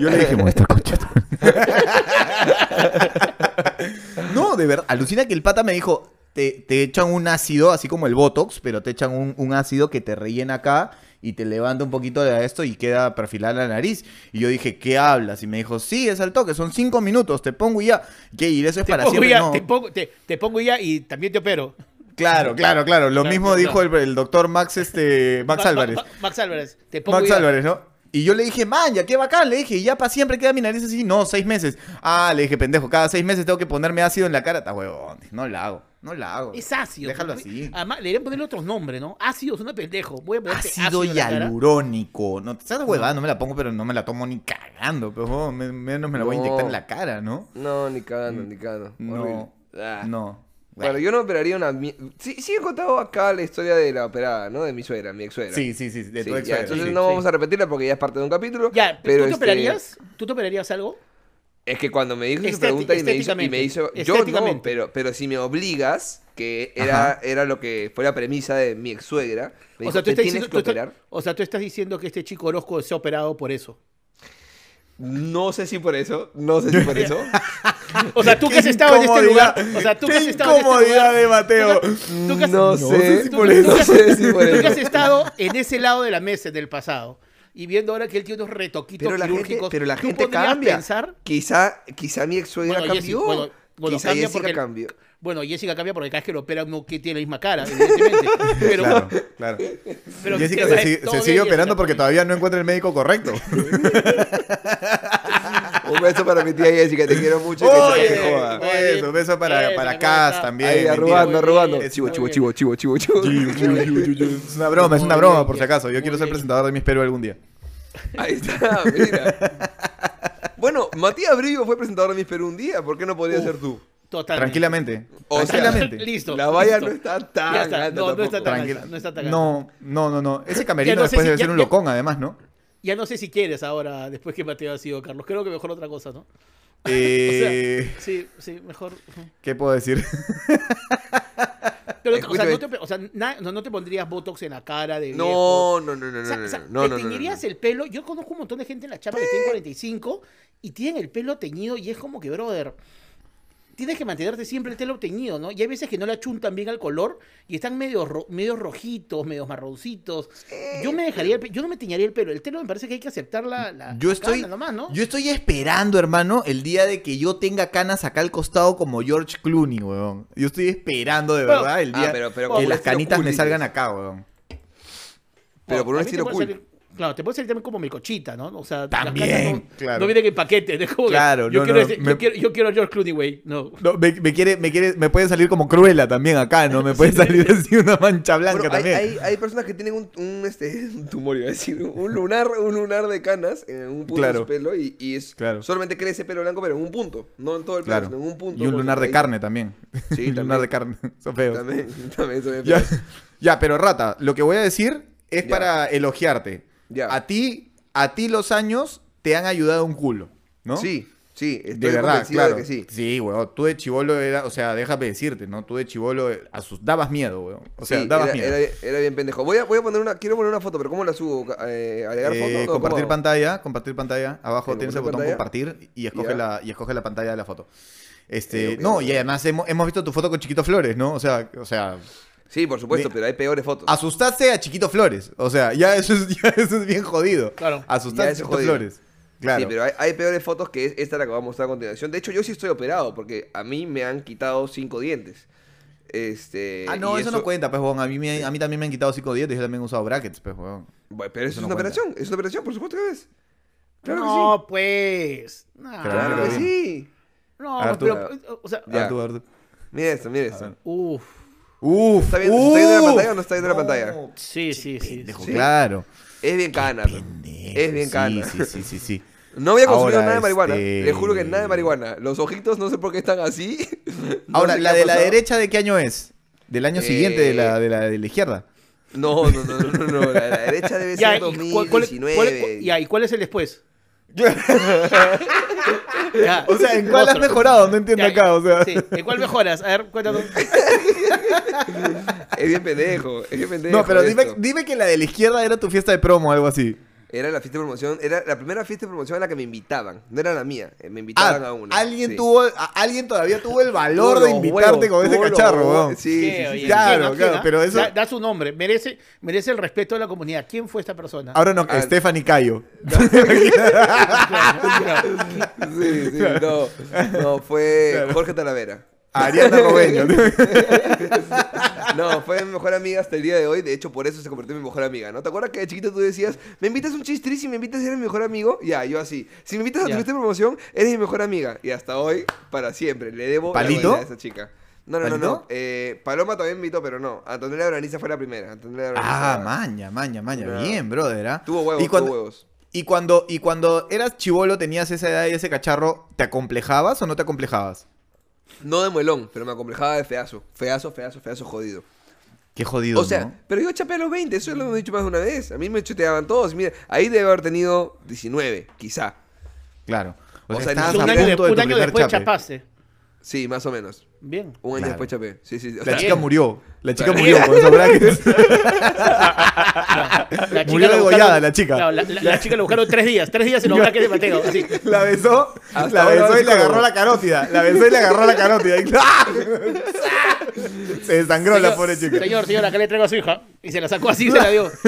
Yo le dije, muestra concha. no, de verdad, alucina que el pata me dijo, te, te echan un ácido, así como el Botox, pero te echan un, un ácido que te rellena acá y te levanta un poquito de esto y queda perfilada la nariz. Y yo dije, ¿qué hablas? Y me dijo, sí, es al toque, son cinco minutos, te pongo y ya. ¿Qué? Y eso es Te para pongo, siempre. ya, no. te, pongo, te, te pongo ya y también te opero. Claro, claro, claro. Lo Claro, mismo claro. dijo el, el doctor Max, este, Max Ma- Álvarez. Ma- Ma- Max Álvarez. Te pongo Max ya. Álvarez, ¿no? Y yo le dije, man, ya qué bacán, le dije, y ya para siempre queda mi nariz así. No, seis meses. Ah, le dije, pendejo, cada seis meses tengo que ponerme ácido en la cara. Está huevón, no la hago, no la hago. Es ácido. Déjalo así. Además, le deberían ponerle otros nombres, ¿no? Ácido suena pendejo. Voy a ponerte Ácido ácido hialurónico. No, ¿sabes huevada? No me la pongo, pero no me la tomo ni cagando. Pero me- menos me la voy a inyectar en la cara, ¿no? No, ni cagando, ni cagando. No. Ah. no. Bueno, yo no operaría una... mi- Sí, sí he contado acá la historia de la operada, ¿no? De mi suegra, mi ex suegra. Sí, sí, sí, de Sí, tu ex ya, suegra, entonces sí. no sí. vamos a repetirla porque ya es parte de un capítulo. Ya, pero ¿tú te este, operarías? ¿Tú te operarías algo? Es que cuando me hizo esa pregunta y me hizo, y me hizo yo no, pero, pero si me obligas, que era, era lo que fue la premisa de mi ex suegra, me dijo, o, sea, tú "Te estás tienes diciendo, que tú estás- operar. o sea, tú estás diciendo que este chico Orozco se ha operado por eso. No sé si por eso, no sé si por eso. O sea, tú que has estado en este lugar. O sea, tú que qué has estado en este lugar. de Mateo. No sé si por eso, tú que has estado en ese lado de la mesa del pasado y viendo ahora que él tiene unos retoquitos Pero la gente, pero la ¿tú gente cambia. pensar Quizá, quizá mi ex suegra Bueno, cambió. bueno, bueno, quizá cambia Jessica porque- cambió. Bueno, Jessica cambia porque cada vez que lo opera no que tiene la misma cara, evidentemente. Pero, Claro, claro. pero Jessica se, se sigue operando Jessica, porque todavía no encuentra el médico correcto. Un beso para mi tía Jessica, te quiero mucho. y que Oye, se te joda. Eso, un beso para, Bien, para Cass también. Ahí arrugando, arrugando. Chivo, chivo, chivo, chivo, chivo, chivo. Es una broma, es una broma, por si acaso. Yo quiero ser presentador de Mis Perú algún día. Ahí está, mira. Bueno, Matías Brillo fue presentador de Mis Perú un día, ¿por qué no podría ser tú? Totalmente. Tranquilamente. O sea, Tranquilamente. Listo. La valla listo. no está tan está, no, no está tan Tranquila. alta, no está tan alta. No, no, no, no. Ese camerino no sé después si- debe ya- ser un ya- locón, además, ¿no? Ya no sé si quieres ahora, después que Mateo ha sido Carlos. Creo que mejor otra cosa, ¿no? Eh, Sí, sí, mejor. ¿Qué puedo decir? Pero, o sea, no te, o sea, na- no, no te pondrías botox en la cara de viejo. No, no, no, no, O no, sea, no, o sea, no, no, te no, no, no. teñirías el pelo. Yo conozco un montón de gente en la chapa que tiene 45 y tienen el pelo teñido y es como que, brother, tienes que mantenerte siempre el pelo teñido, ¿no? Y hay veces que no le achuntan bien al color y están medio, ro- medio rojitos, medio marroncitos. Yo me dejaría el pe- yo no me teñaría el pelo. El pelo me parece que hay que aceptar la, la, Yo la estoy, cana nomás, ¿no? yo estoy esperando, hermano, el día de que yo tenga canas acá al costado como George Clooney, weón. Yo estoy esperando de Bueno, verdad el ah, día pero- pero que las canitas cool, me salgan acá, weón. Pero por un estilo cool. salir- claro, te puede salir también como melcochita, ¿no? O sea, También, no, claro. no vienen en paquete. ¿no? Como que Claro, yo, no, quiero no, ese- me- yo, quiero, yo quiero a George Clooney, güey. No. No, me, me quiere, me quiere, me puede salir como cruela también acá, ¿no? Me puede salir así una mancha blanca Bueno, también. hay, hay personas que tienen un, un, este, un tumor, iba a decir, un lunar, un lunar de canas en un punto Claro. de su pelo y, y es Claro. solamente crece pelo blanco, pero en un punto, no en todo el pelo, Claro. sino en un punto. Y un lunar de carne también. Sí, un lunar de carne. Son feos. También, también son bien Ya, feos. ya, pero Rata, lo que voy a decir es Ya. para elogiarte. Ya. A ti, a ti los años te han ayudado un culo, ¿no? Sí, sí, estoy De verdad, claro. de que sí. Sí, weón. Tú de chivolo era, o sea, déjame decirte, ¿no? Tú de chivolo asus- dabas miedo, weón. O sea, Sí, dabas era, miedo. era- era bien pendejo. Voy a, voy a poner una, quiero poner una foto, pero ¿cómo la subo? Eh, ¿Agregar Eh, foto? Compartir pantalla, compartir pantalla. Abajo tienes el botón pantalla. compartir y escoge, la, y escoge la pantalla de la foto. Este, ok, no, y además hemos, hemos visto tu foto con Chiquito Flores, ¿no? O sea, o sea, Sí, por supuesto, Me- pero hay peores fotos. asustaste a Chiquito Flores. O sea, ya eso es, ya eso es bien jodido. Claro. Asustaste a Chiquito. Flores. Claro. Sí, pero hay, hay peores fotos que es- esta la que vamos a mostrar a continuación. De hecho, yo sí estoy operado porque a mí me han quitado cinco dientes. Este, Ah, no, y eso, no cuenta, pues, weón. A mí, me- a mí también me han quitado 5 dientes. Yo también he usado brackets, pues. Bueno, pero eso, Eso es no una cuenta. operación, es una operación, por supuesto que es. Claro no, pues. No, Claro, que sí. Claro que bien. sí. no A ver, tú- pero, o sea, Ya. Artu, Artu. Mira esto, mira esto. uff. Uf, ¿Está viendo- se está viendo la pantalla o no está viendo la pantalla? Sí, sí, sí. Pendejo, Sí. claro. Es bien cana. Es bien sí, cana. Sí, sí, sí, sí. No voy a consumir Ahora, nada de marihuana. este- Le juro que nada de marihuana. Los ojitos no sé por qué están así. No Ahora, la de la derecha, ¿de qué año es? Del año siguiente de la, Eh, de la de la izquierda. No, no, no, no, no, no. La de la derecha debe Ya, ser ¿y cuál- 2019. cuál- cuál- ya, ¿y cuál es el después? Ya, O sea, ¿en cuál has mejorado? No entiendo Ya, acá, o sea. Sí, ¿en cuál mejoras? A ver, cuéntanos. Es bien pendejo, es bien pendejo. No, pero dime, dime que la de la izquierda era tu fiesta de promo o algo así. Era la fiesta de promoción, era la primera fiesta de promoción a la que me invitaban. No era la mía, eh, me invitaban Ah, a una. alguien sí. tuvo, a- alguien todavía tuvo el valor Tuvo de invitarte huevos, con ese cacharro, weón. Sí, sí, sí. Claro, ¿quién, no? claro, ¿Quién, pero eso- Da, da su nombre, merece, merece el respeto de la comunidad. ¿Quién fue esta persona? Ahora no, Ah. Stephanie Cayo. Sí, sí, no. No, fue Claro. Jorge Talavera. Ariana Robeño. No, fue mi mejor amiga hasta el día de hoy. De hecho, por eso se convirtió en mi mejor amiga, ¿no? ¿Te acuerdas que de chiquito tú decías, me invitas a un chistris y me invitas a ser mi mejor amigo? Ya, yo así. Si me invitas a tu fiesta de promoción, eres mi mejor amiga. Y hasta hoy, para siempre, le debo la ¿Palito? vida a esa chica. No, no, no, ¿Palito? no. Eh, Paloma también invitó, pero no. Antonella Braniza fue la primera. Antonella ah, maña, maña, maña. No. Bien, brother, ¿ah? Tuvo huevos, y cuando, tuvo huevos. Y cuando, y cuando eras chivolo, tenías esa edad y ese cacharro, ¿te acomplejabas o no te acomplejabas? No de muelón, pero me acomplejaba de feazo. Feazo, feazo, feazo, jodido. Qué jodido, O sea, ¿no? pero yo chapé a los 20, eso lo hemos dicho más de una vez. A mí me chuteaban todos. Mira, ahí debe haber tenido 19, quizá. Claro. O, o sea, sea, un año, de- punto de un tu año primer después chape. chapaste. Sí, más o menos. Bien. Un año Claro. después chapé. Sí, sí. o La sea, chica murió. La chica murió con esos brackets. La Murió la degollada buscaron- la chica. Claro, la, la- la chica lo buscaron tres días. Tres días en los braques de Mateo. Así. La besó, Hasta la ahora besó y le psicólogo. agarró la carótida. La besó y le agarró la carótida. Y ¡ah! Se desangró la pobre chica. Señor, señor, acá le traigo a su hija. Y se la sacó así y se la dio.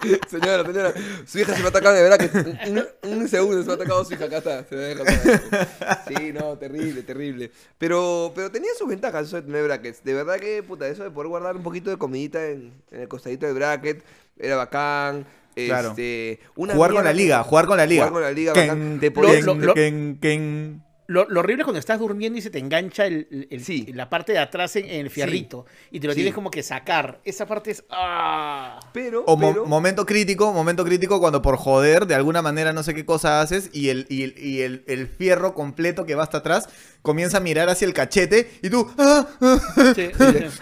Señora, señora, su hija se me ha atacado de verdad que un, un segundo se me ha atacado su hija, acá está, se me deja atrás. Sí, no, terrible, terrible. Pero, pero tenía sus ventajas eso de tener brackets. De verdad que, puta, eso de poder guardar un poquito de comidita en, en el costadito del bracket era bacán. Claro. Este, una Jugar con la liga, jugar con la liga. Jugar con la liga, Ken, bacán. Te ken, Lo- lo- ken. Lo, lo horrible es cuando estás durmiendo y se te engancha el, el- Sí. la parte de atrás en, en el fierrito. Y te lo Sí. tienes como que sacar. Esa parte es. ¡Ah! Pero, O mo- momento crítico, momento crítico cuando por joder, de alguna manera no sé qué cosa haces y el, y el, y el- el fierro completo que va hasta atrás comienza a mirar hacia el cachete y tú, ¡ah! ah, Sí,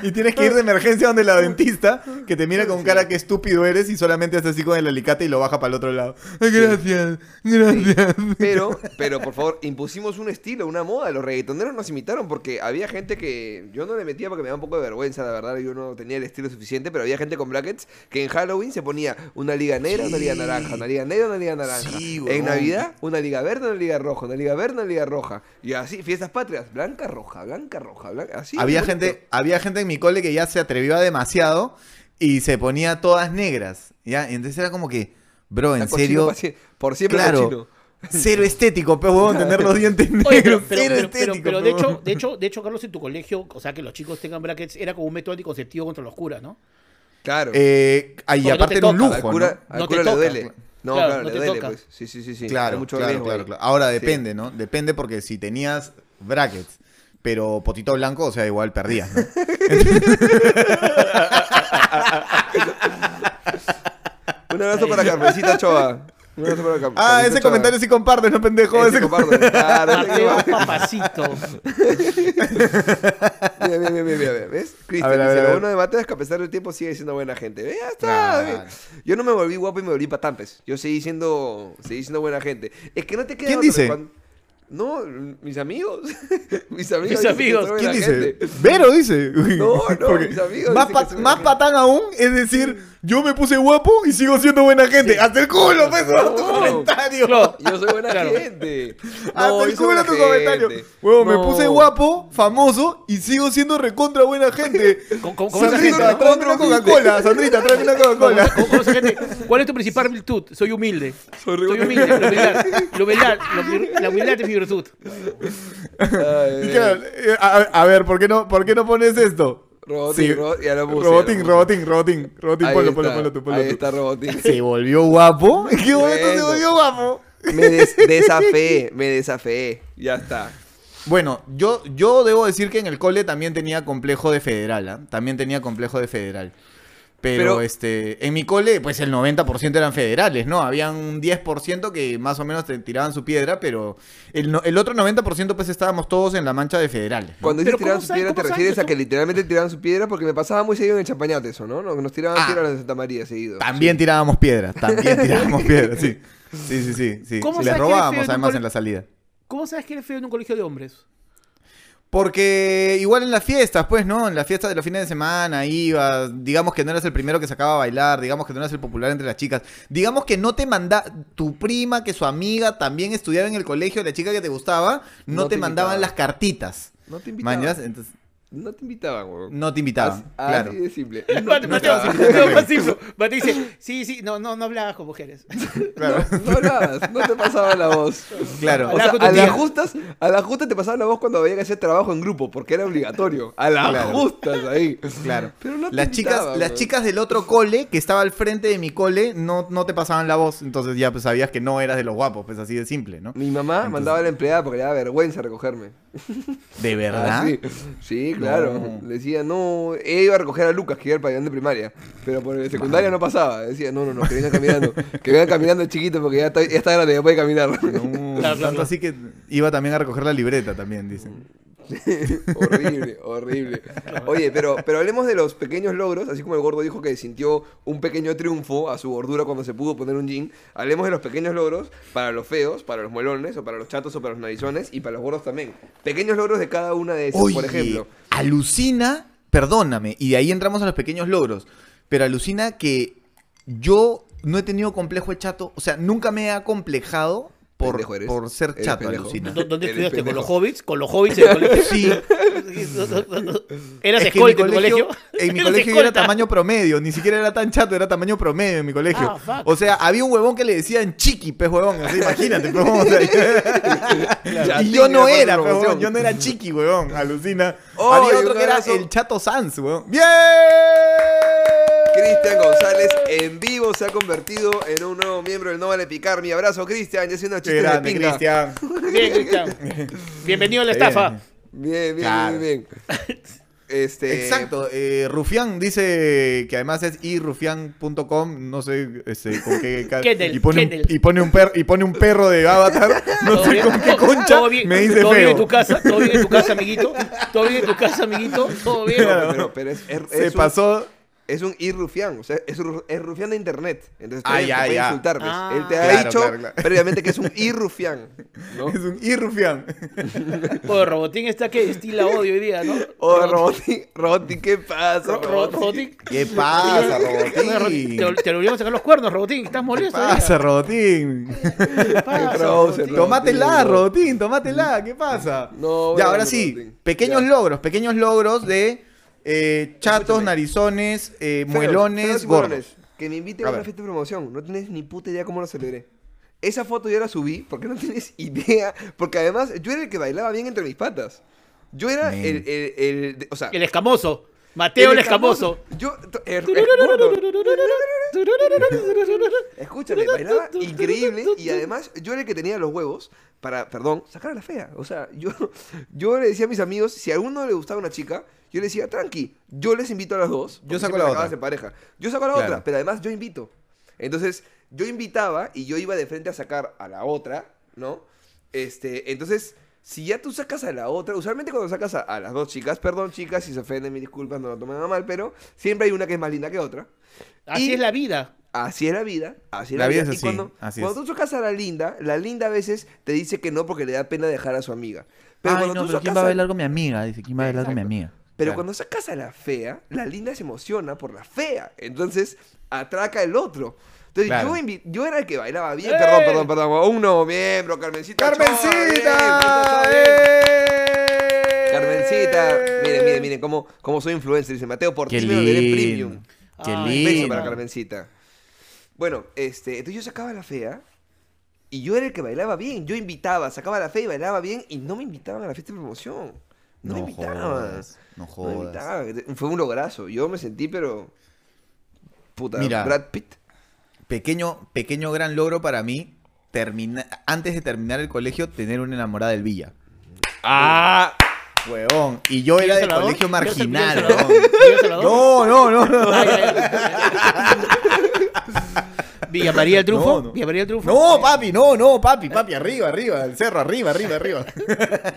y tienes que ir de emergencia donde la dentista, que te mira con cara que estúpido eres y solamente hace así con el alicate y lo baja para el otro lado. Gracias, gracias. Pero, pero por favor, impusimos un estilo, una moda. Los reggaetoneros nos imitaron porque había gente que yo no le metía porque me da un poco de vergüenza, la verdad. Yo no tenía el estilo suficiente, pero había gente con brackets que en Halloween se ponía una liga negra, una liga naranja, una liga negra, una liga naranja. Sí, en. Navidad, una liga verde, una liga roja, una liga verde, una liga roja. Y así, fiestas patrias, blanca, roja, blanca, roja, blanca. Así. había gente, había gente en mi cole que ya se atrevió a demasiado y se ponía todas negras, ¿ya? Y entonces era como que, bro, en serio, por siempre claro, cochino. cero estético, pero huevón, tener los dientes negros, Oye, pero, pero, cero pero, pero- estético. pero pe, de, hecho, de, hecho, de hecho, Carlos, en tu colegio, o sea, que los chicos tengan brackets era como un método anticonceptivo contra los curas, ¿no? Claro. Eh, Porque no aparte te era un al lujo, cura, ¿no? al No cura te le toca. duele. No, Claro, claro, no le te duele, toca. pues. Sí, sí, sí, sí. Claro, mucho claro, riesgo claro, claro. Ahora Sí. depende, ¿no? Depende porque si tenías brackets, pero potito blanco, o sea, igual perdías, ¿no? Un abrazo para Carmencita Choa. Un abrazo para Ah, ese Choa. comentario sí compartes, no pendejo. Ese ese comparto. Claro, ese Mateo comparto. Papacito. Mira, mira, mira, mira, mira, ¿ves? Cristian ver, a dice, ver, a lo ver. bueno de Mateo es que a pesar del tiempo sigue siendo buena gente. Ve, Ya está. Claro. ve. Yo no me volví guapo y me volví patampes. Yo seguí siendo, seguí siendo buena gente. Es que no te queda ¿Quién otra, dice? cuando- No, mis amigos. mis amigos. Mis amigos. ¿Quién dice? gente. Vero dice. No, no, mis amigos Más, más patán aún es decir, yo me puse guapo y sigo siendo buena gente. Hasta el culo, pues, No. tu comentario. Claro. Yo soy buena Claro. gente. Hasta No, el culo tu gente. comentario. Huevo, me puse guapo, famoso y sigo siendo recontra buena gente. Con- con- con esa Sandrita, tráeme una Coca-Cola. Sandrita, tráeme una Coca-Cola. ¿Cuál es tu principal virtud? Soy humilde. Soy Soy humilde. La humildad. La humildad, la- la humildad es mi virtud. Ay, Y claro, eh, a, a ver, ¿por qué no, por qué no pones esto? Robotín, Sí. ro- ya lo puse, Robotín, robotín, robotín, robotín, ponlo, ponlo, ponlo tú, ponlo Ahí tú. está Robotín. Se volvió guapo. ¿Qué momento se volvió guapo? Me des- desafeé, me desafeé. Ya está. Bueno, yo, yo debo decir que en el cole también tenía complejo de federal, ¿ah? También tenía complejo de federal. Pero, Pero- este, en mi cole, pues el 90% eran federales, ¿no? Habían un 10% que más o menos te tiraban su piedra, pero el, no- el otro 90% pues estábamos todos en la mancha de federales. ¿no? Cuando dices tiraban ¿cómo su piedra, te refieres a que tú- literalmente tiraban su piedra porque me pasaba muy seguido en el champañate eso, ¿no? Nos tiraban Ah. piedras de Santa María seguido. También tirábamos piedras, también tirábamos piedras, sí. Sí, sí, sí. sí. ¿Cómo Les robábamos en además en la salida. ¿Cómo sabes que eres feo en un colegio de hombres? Porque igual en las fiestas, pues, ¿no? En las fiestas de los fines de semana ibas, digamos que no eras el primero que sacaba a bailar, digamos que no eras el popular entre las chicas, digamos que no te manda tu prima, que su amiga también estudiaba en el colegio, la chica que te gustaba, no, No te, te mandaban las cartitas. No te invitaban. ¿Mañas? Entonces, No te invitaban, weón. no te invitaban, Así- claro. Así de simple. Mateo, No te Mateo. Mateo, simple. Mateo dice, sí, sí, no, no, no hablabas con mujeres. Claro, No hablabas, no te pasaba la voz. claro. O sea, a las justas, a las justas te pasaba la voz cuando había que hacer trabajo en grupo, porque era obligatorio. A las Claro. justas ahí. Claro. Pero no te las chicas, las chicas del otro cole que estaba al frente de mi cole no, no te pasaban la voz, entonces ya pues sabías que no eras de los guapos, pues así de simple, ¿no? Mi mamá Entonces- mandaba a la empleada porque le daba vergüenza recogerme. ¿De verdad? Ah, sí. Sí, claro. No. Le decía, no, ella iba a recoger a Lucas, que iba al pabellón de primaria. Pero por el secundaria no pasaba. Decía, no, no, no, que venga caminando. que venga caminando el chiquito porque ya está, ya está grande, ya puede caminar. No, Claro, claro, tanto claro. así que iba también a recoger la libreta también, dicen. horrible, horrible. Oye, pero, pero hablemos de los pequeños logros, así como el gordo dijo que sintió un pequeño triunfo a su gordura cuando se pudo poner un jean. Hablemos de los pequeños logros para los feos, para los muelones, o para los chatos, o para los narizones, y para los gordos también. Pequeños logros de cada una de esas, Oye, por ejemplo. alucina, perdóname, y de ahí entramos a los pequeños logros, pero alucina que yo no he tenido complejo de chato, o sea, nunca me he acomplejado por, por ser Eres chato, pendejo. alucina. ¿Dó- ¿Dónde Eres estudiaste? ¿Con los hobbits? ¿Con los hobbits en el colegio? Sí, ¿Eras es que en mi escolta en tu colegio? En mi ¿Eras colegio yo era tamaño promedio, ni siquiera era tan chato, era tamaño promedio en mi colegio. Ah, o sea, había un huevón que le decían chiqui, pez huevón, así imagínate, pez huevón, o sea, Ya, y yo no era, pez huevón, yo no era chiqui, huevón, alucina. Oh, había otro que era el chato Sans, huevón. ¡Bien! Cristian González en vivo se ha convertido en un nuevo miembro del No Vale Picar. Mi abrazo, Cristian, ya haciendo Qué chistes de pinga. Cristian. Bien, Cristian. Bienvenido a la Bien. estafa. Bien, bien, Claro. bien, bien. Este, Exacto, eh, Rufián dice que además es irufián.com, no sé este, con qué Kendall, y pone, un, y pone un perro y pone un perro de avatar, no ¿Todo sé bien? con qué ¿Todo- concha todo bien? me dice ¿Todo bien en feo. tu casa? ¿Todo bien en tu casa, amiguito? ¿Todo bien en tu casa, amiguito? ¿Todo bien? No, pero, pero es, es, Se es un, pasó es un irrufián, o sea, es, es rufián de internet. Entonces Ah, te, ya, te puede ya. insultar, pues. Ah. Él te ha dicho claro, claro. previamente que es un irrufián, ¿no? es un irufián. Oye, Robotín está que destila odio hoy día, ¿no? Oh, Robotín, Robotín, ¿qué pasa? Ro- ro- Robotín? Robotín. ¿Qué pasa, Robotín? te lo olvidamos a sacar los cuernos, Robotín. ¿Estás ¿Qué molesto? pasa, Robotín? ¿Qué pasa, Qué Robotín? Tomátela, Robotín, tomátela, ¿qué pasa? No, ya, ahora sí, Robotín. pequeños Ya. logros, pequeños logros de eh, chatos, Escúchame. narizones, eh, Feos, muelones, y gordos. Que me inviten A a, una ver. fiesta de promoción. No tienes ni puta idea cómo lo celebré. Esa foto yo la subí porque no tienes idea. Porque además yo era el que bailaba bien entre mis patas. Yo era Men. el, el, el- de- O sea, El escamoso. Mateo el escamoso. Yo. er- er-. Escúchame, bailaba increíble y además yo era el que tenía los huevos para, perdón, sacar a la fea. O sea, yo, yo le decía a mis amigos, si a alguno le gustaba una chica, yo le decía, tranqui, yo les invito a las dos. Yo saco la otra. en pareja. Yo saco a la Claro. otra, pero además yo invito. Entonces, yo invitaba y yo iba de frente a sacar a la otra, ¿no? Este, entonces, si ya tú sacas a la otra, usualmente cuando sacas a, a las dos chicas, perdón chicas, si se ofenden, mis disculpas, no lo tomen a mal, pero siempre hay una que es más linda que otra. Así Y- es la vida. Así es la vida, así es La la, vida vida. es y así, cuando, así cuando es. tú sacas a la linda, la linda a veces te dice que no porque le da pena dejar a su amiga. Pero Ay, cuando no, tú pero ¿quién sacas va a a- bailar con mi amiga? Dice, ¿quién va a bailar con mi amiga? Pero Claro. cuando sacas a la fea, la linda se emociona por la fea. Entonces, atraca el otro. Entonces, Claro. yo, era el que bailaba bien. ¡Eh! Perdón, perdón, perdón. Un nuevo miembro, Carmencita. ¡Carmencita! Carmencita. ¡Eh! Miren, miren, miren cómo, cómo soy influencer. Dice Mateo, por Qué ti me volveré lindo. premium. Qué beso lindo. para Carmencita. Bueno, este, entonces yo sacaba la fea y yo era el que bailaba bien. Yo invitaba, sacaba la fea y bailaba bien y no me invitaban a la fiesta de promoción. No, me invitaban. jodas, no No me jodas. invitaban. Fue un lograzo. Yo me sentí, pero. Puta, Mira. Brad Pitt. Pequeño, pequeño gran logro para mí, termina, antes de terminar el colegio, tener una enamorada del Villa. ¡Ah! Huevón. Y yo era de Salvador? colegio ¿Vive en marginal. Huevón. No, no, no, no. Villa María del Triunfo. No, no. Villa María del Triunfo. No, papi, no, no, papi, papi, arriba, arriba, el cerro, arriba, arriba, arriba.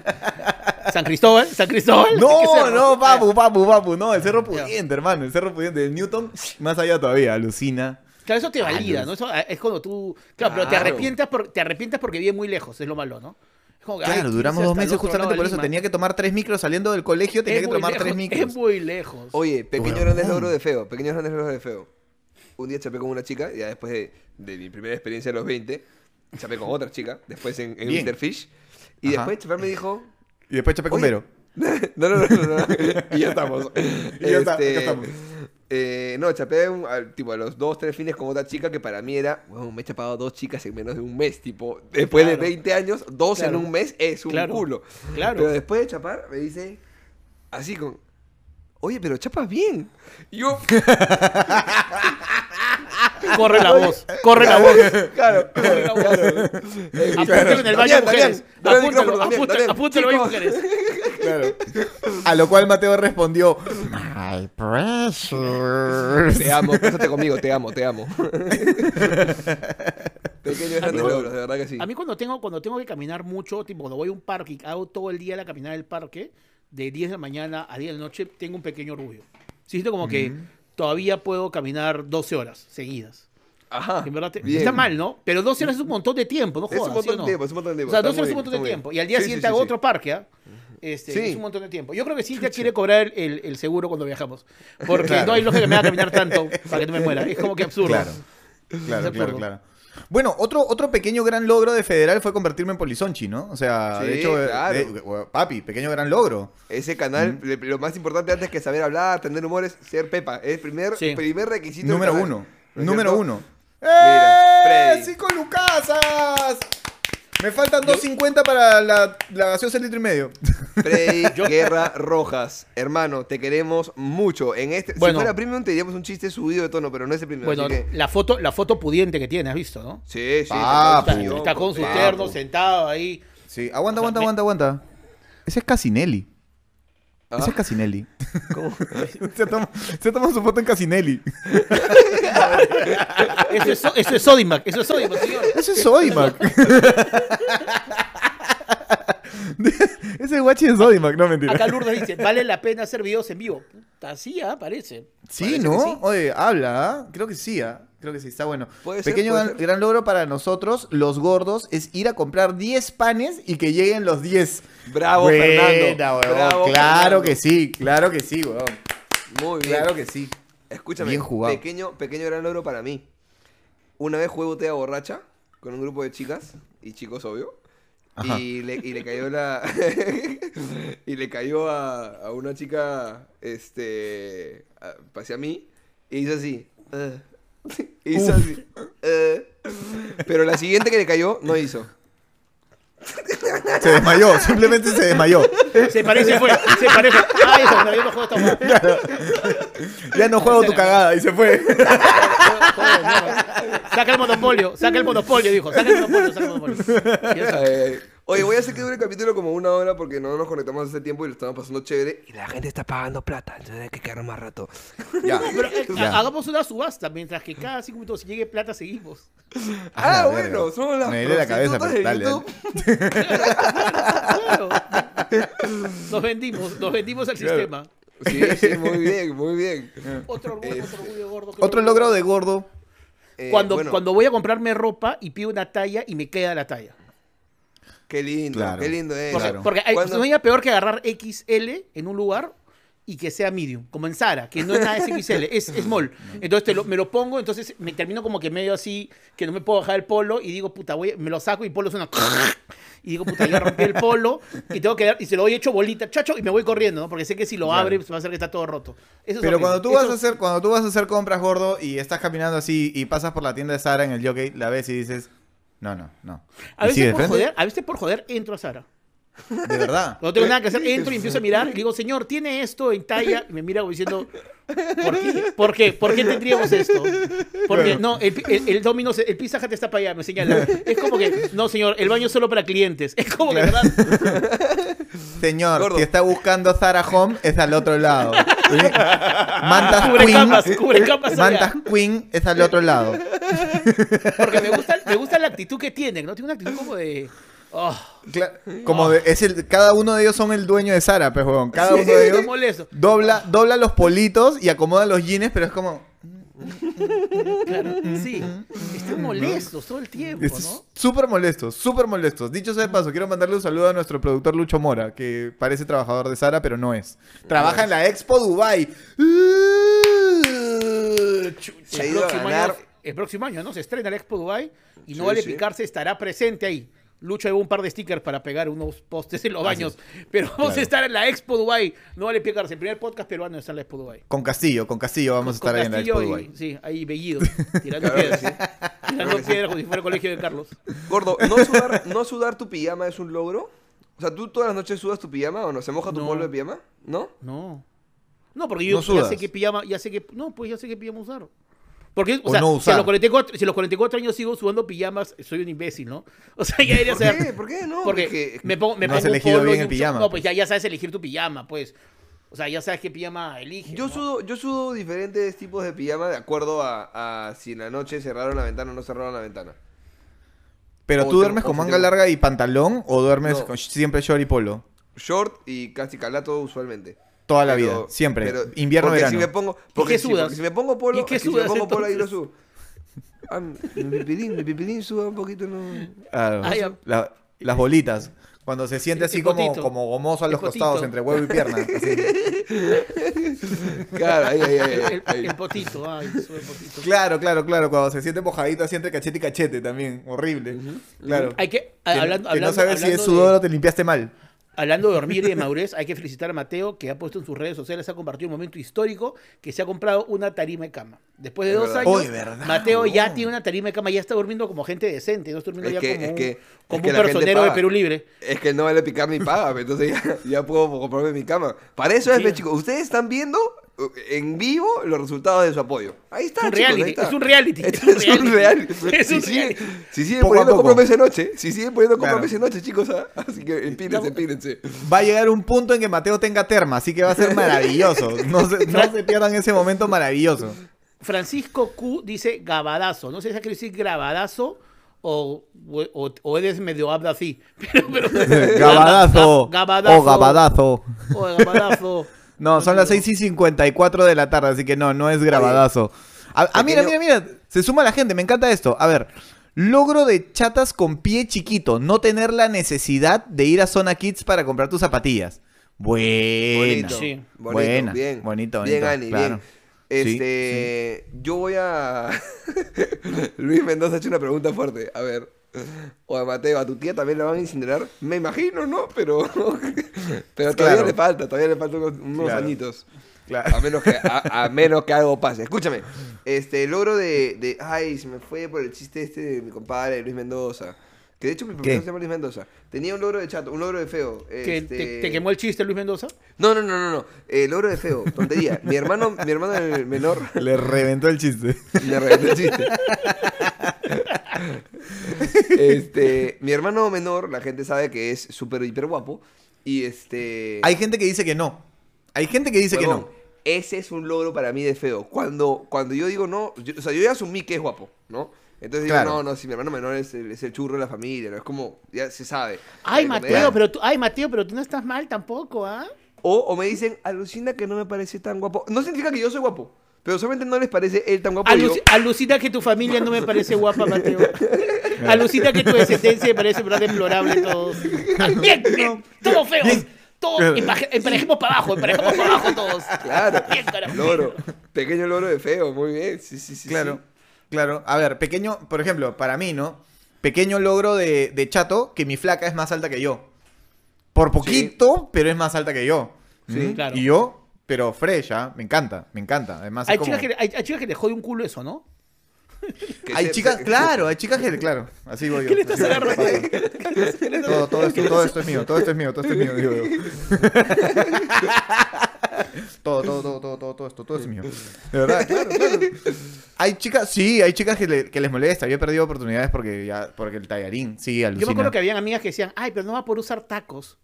San Cristóbal. San Cristóbal. ¿Qué No, no, papu, papu, papu, no, el cerro pudiente, hermano, el cerro pudiente, el Newton, más allá todavía, alucina. Claro, eso te valida. ¿no? Eso ah, es cuando tú. Claro, pero te Claro. arrepientas, por, te arrepientas porque vive muy lejos, es lo malo, ¿no? Es como ay, Claro, quise duramos dos meses justamente por eso. Lima. Tenía que tomar tres micros saliendo del colegio, tenía Es que tomar lejos, tres micros. Es muy lejos. Oye, pequeños Huevón. grandes logros de feo. Pequeños grandes logros de feo. Un día chapé con una chica, ya después de, de mi primera experiencia a los 20, chapé con otra chica, después en, en Bien. Mr. Fish. Y Ajá. después chapé me dijo, Y después chapé con Vero. no, no, no, no, no. y ya estamos. Y ya está, acá estamos. Eh, no, chapé un- al- tipo, a los dos, tres fines con otra chica que para mí era, "Weón, me he chapado dos chicas en menos de un mes, tipo, después Claro. de 20 años, dos Claro. en un mes es un Claro. culo. Claro. Pero después de chapar, me dice, así con, oye, pero chapas bien. Y yo, Corre la voz, corre la voz. claro, Corre la voz. Apúntalo en el baño, mujeres. Apúntalo, ahí, mujeres. Claro. A lo cual Mateo respondió, My precious. Te amo, cásate conmigo, te amo, te amo. Pequeños grandes logros, de verdad que sí. A mí cuando tengo, cuando tengo que caminar mucho, tipo cuando voy a un parque y hago todo el día la caminada del parque, de 10 de la mañana a 10 de la noche, tengo un pequeño orgullo. Siento como que todavía puedo caminar 12 horas seguidas. Ajá. En verdad te- está mal, ¿no? Pero 12 horas es un montón de tiempo, no Es jodas, un montón ¿sí o no? de tiempo, es un montón de tiempo. O sea, está 12 horas es un montón bien, de tiempo. Y al día. Sí, siguiente sí, hago sí, otro parque, ¿ah? Este, Sí. Es un montón de tiempo. Yo creo que Cintia quiere cobrar el, el seguro cuando viajamos. Porque Claro. no hay lógica que me haga caminar tanto para que no me muera. Es como que absurdo. Claro. Claro, absurdo. claro, claro. Bueno, otro, otro pequeño gran logro de Federal fue convertirme en Polizonchi, ¿no? O sea, de hecho, eh, claro. de- papi, pequeño gran logro. Ese canal, le- lo más importante antes que saber hablar, tener humor, es ser Pepa. Es el primer, Sí. primer requisito. Número uno. ¿No es Número cierto? uno. Mira, ¡Eh! Freddy. ¡Cinco lucasas! Me faltan 2.50 para la, la gaseosa litro y medio. Freddy Guerra Rojas. Hermano, te queremos mucho. En este, Bueno. si fuera premium, te diríamos un chiste subido de tono, pero no es el premium. Bueno, así que- la foto, la foto pudiente que tiene, ¿has visto, no? Sí, sí. Papu. Está, con su papu. terno sentado ahí. Sí, aguanta, aguanta, aguanta, aguanta. Ese es Casinelli. Ah. Eso es Casinelli. ¿Cómo? se, toma, se toma su foto en Casinelli. Eso es, eso es Sodimac, eso es Sodimac, señor. Eso es Sodimac. Ese es guachi de Sodimac, no mentira. Acá Lourdes dice, vale la pena hacer videos en vivo. Puta, sí, ah, parece. Sí, Parece ¿no? sí. Oye, habla, ¿ah? Creo que sí, ¿ah? Creo que sí, está bueno. Puede ser, Pequeño puede gran, ser. gran logro para nosotros, los gordos, es ir a comprar 10 panes y que lleguen los 10. Bravo, Buena, Fernando. Bravo, claro Fernando. que sí, claro que sí, weón. Muy bien. Claro que sí. Escúchame, Bien jugado. Pequeño, pequeño gran logro para mí. Una vez jugué botella borracha con un grupo de chicas y chicos, obvio. Y le, y le cayó la. y le cayó a, a una chica, este. a- hacia mí. Y hizo así. "Eh". hizo así. "Eh". pero la siguiente que le cayó, no hizo. Se desmayó, simplemente se desmayó. Se parece, fue. Se parece. Ah, eso, no, yo no juego esta hueá. Ya no juego tu cagada y se fue. Saca el monopolio, saca el monopolio, dijo. Saca el monopolio, saca el monopolio. Y eso. Oye, voy a hacer que dure el capítulo como una hora porque no nos conectamos hace tiempo y lo estamos pasando chévere. Y la gente está pagando plata, entonces hay que quedar más rato. Ya. Pero, eh, Ya. hagamos una subasta, mientras que cada cinco minutos si llegue plata seguimos. Ah, la bueno, verga. somos las Me la cabeza, pero dale, dale. Claro. YouTube. Nos vendimos, nos vendimos al Claro. sistema. Sí, sí, muy bien, muy bien. Otro orgullo, otro orgullo gordo. Otro logro de gordo. Eh, Cuando, bueno, cuando voy a comprarme ropa y pido una talla y me queda la talla. Qué lindo, Claro. qué lindo es. Porque, Claro. porque hay, Cuando- no hay peor que agarrar XL en un lugar y que sea medium, como en Zara, que no es nada es XL, es small. Entonces te lo- me lo pongo, entonces me termino como que medio así, que no me puedo bajar el polo y digo, puta, voy, me lo saco y el polo suena... Y digo, puta, ya rompí el polo y tengo que dar, y se lo doy hecho bolita, chacho, y me voy corriendo, ¿no? Porque sé que si lo Claro. abre, se va a hacer que está todo roto. Eso es Pero cuando tú Eso- vas a hacer, cuando tú vas a hacer compras gordo y estás caminando así y pasas por la tienda de Sara en el jockey, la ves y dices, no, no, no. A ¿Y sigue veces, por joder, a veces por joder entro a Zara. De verdad. No tengo nada que hacer, entro y empiezo a mirar y digo, señor, ¿tiene esto en talla? Y me mira como diciendo, ¿por qué? ¿Por qué? ¿Por qué tendríamos esto? Porque no, el, el, el Domino's, el Pizza Hut está para allá, me señala. Es como que, no, señor, el baño es solo para clientes. Es como que, ¿verdad? Señor, Gordo. si está buscando Zara Home, es al otro lado. Mantas Cubre Queen. cubre allá. Es al otro lado. Porque me gusta, me gusta la actitud que tienen, ¿no? Tiene una actitud como de... oh, Como de- es el, cada uno de ellos son el dueño de Sara, pues. Cada uno de ellos dobla, dobla los politos y acomoda los jeans, pero es como. Claro, sí. Están molestos todo el tiempo, ¿no? Súper molestos, súper molestos. Dicho sea de paso, quiero mandarle un saludo a nuestro productor Lucho Mora, que parece trabajador de Sara, pero no es. Trabaja en la Expo Dubai. El próximo, año, el próximo año, ¿no? Se estrena el Expo Dubai y no Sí, vale sí. picarse, estará presente ahí. Lucho lleva un par de stickers para pegar unos postes en los baños. Pero vamos Claro. a estar en la Expo Dubai. No vale picarse. El primer podcast peruano está en la Expo Dubai. Con Castillo, con Castillo vamos a estar ahí en la Expo y- Dubai. Sí, ahí Bellido. Tirando Claro piedras. sí. Tirando piedras como si fuera el colegio de Carlos. Gordo, ¿no sudar, ¿no sudar tu pijama es un logro? O sea, ¿tú todas las noches sudas tu pijama o no? ¿Se moja tu No. polvo de pijama? ¿no? No. No, porque yo ¿No ya sé qué pijama, ya sé que. No, pues ya sé qué pijama usar. Porque, o, O sea, no si, a los 44, si a los 44 años sigo sudando pijamas, soy un imbécil, ¿no? O sea, ya debería ¿Por ser. qué? ¿Por qué no? Porque me pongo, me No has un elegido polo bien y el un pijama, No, pues. pues ya, ya sabes elegir tu pijama, pues. O sea, ya sabes qué pijama eliges. Yo ¿no? sudo, yo sudo diferentes tipos de pijama de acuerdo a, a si en la noche cerraron la ventana o no cerraron la ventana. Pero O tú te- duermes con manga te- larga y pantalón o duermes No. con siempre short y polo. Short y casi calato usualmente. Toda la Pero- vida, siempre. pero- Invierno, porque verano. Si me pongo, ¿Y porque, qué si, sudas? porque si me pongo polo, ¿Y qué que si sudas, me pongo polo ahí lo subo. Ah, mi pipilín, mi pipilín suda un poquito, no. Ah, Ah, ya. la- las bolitas. Cuando se siente El así como, como gomoso a El los costados entre huevo y pierna. así. Claro, ahí, ahí, ahí. El, ahí. el potito, ay, sube el potito. Claro, claro, claro. Cuando se siente mojadito así entre cachete y cachete también. Horrible. Claro. Hay que, Que, hablando, que no hablando- sabes si es sudor de- o te limpiaste mal. Hablando de dormir y de madurez, hay que felicitar a Mateo, que ha puesto en sus redes sociales, ha compartido un momento histórico, que se ha comprado una tarima de cama. Después de Es dos verdad. años, Oye, ¿verdad, Mateo ya huevón? tiene una tarima de cama, ya está durmiendo como gente decente, no está durmiendo Es ya que- como, es un- que- como es que un personero de. Perú Libre. Es que no vale picar ni paga, entonces ya, ya puedo comprarme mi cama. Para eso es, Sí. chicos. Ustedes están viendo, en vivo los resultados de su apoyo. Ahí está, Es un chicos, ahí reality, está. es un reality, es un reality. Es Si un sigue- reality. Si siguen Poco a poniendo compromiso noche, si siguen poniendo Claro. compromiso noche, chicos, ¿ah? así que empínense, empínense. Va a llegar un punto en que Mateo tenga terma, así que va a ser maravilloso. No se, no se pierdan ese momento maravilloso. Francisco Q dice gabadazo. No sé si quiere decir grabadazo o, o, o eres medio habla así. Pero, pero, Gabadazo. Gabadazo. O gabadazo. O gabadazo. No, son las 6 y 54 de la tarde, así que no, no es grabadazo. Ah, ah, mira, mira, mira. Se suma la gente, me encanta esto. A ver. Logro de chatas con pie chiquito. No tener la necesidad de ir a Zona Kids para comprar tus zapatillas. Buena. Bonito, Sí. bonito, Buena. bien. Bonito, Bien, Ani, claro. bien. Este, yo voy a... Luis Mendoza ha hecho una pregunta fuerte. A ver. O a Mateo, ¿a tu tía también la van a incinerar? Me imagino, ¿no? Pero, pero todavía Claro. le falta, todavía le faltan unos, unos Claro. añitos. Claro. A menos que, a, a menos que algo pase. Escúchame, este, el logro de, de... Ay, se me fue por el chiste este de mi compadre, Luis Mendoza. Que de hecho mi profesor ¿Qué? se llama Luis Mendoza. Tenía un logro de chato, un logro de feo. ¿Que este- te, te quemó el chiste Luis Mendoza? no, no, no, no, no. El logro de feo, tontería. Mi hermano, mi hermano el menor Le reventó el chiste. me reventó el chiste. Este, mi hermano menor, la gente sabe que es súper hiper guapo. Y este. Hay gente que dice que no. Hay gente que dice que no. Ese es un logro para mí de feo. Cuando, cuando yo digo no, yo- o sea, yo ya asumí que es guapo, ¿no? Entonces digo, Claro. no, no, si mi hermano menor es el, es el churro de la familia, ¿no? Es como, ya se sabe. Ay, Mateo, pero tú, ay, Mateo, pero tú no estás mal tampoco, ¿ah? O, o me dicen, alucina que no me parece tan guapo. No significa que yo soy guapo, pero solamente no les parece él tan guapo. y yo- Aluci- alucina que tu familia no me parece guapa, Mateo. Alucina que tu descendencia me parece verdad deplorable todos. Bien, bien, todos feos. Todos emparejemos para abajo, emparejemos para abajo todos. Claro, Bien, logro. Pequeño logro de feo, muy bien. Sí, sí, sí. Claro, sí. Claro. A ver, pequeño, por ejemplo, para mí, ¿no? Pequeño logro de, de chato que mi flaca es más alta que yo. Por poquito, pero es más alta que yo. Sí. ¿Mm? Claro. Y yo, pero fresh, ¿ah? Me encanta, me encanta. Además, es Hay como- chicas, que, hay, hay chicas que le jode un culo eso, ¿no? Hay se- chicas, se- claro, hay chicas que, claro, así voy yo. ¿Qué le estás agarrando? Todo, todo, esto, todo esto es mío, todo esto es mío, todo esto es mío, digo yo. Todo, todo, todo, todo, todo, todo esto, todo es mío. De verdad, claro, claro. Hay chicas, sí, hay chicas que, le- que les molesta. Yo he perdido oportunidades porque ya, porque el tallarín, sí, Yo me acuerdo que habían amigas que decían, ay, pero no va por usar tacos.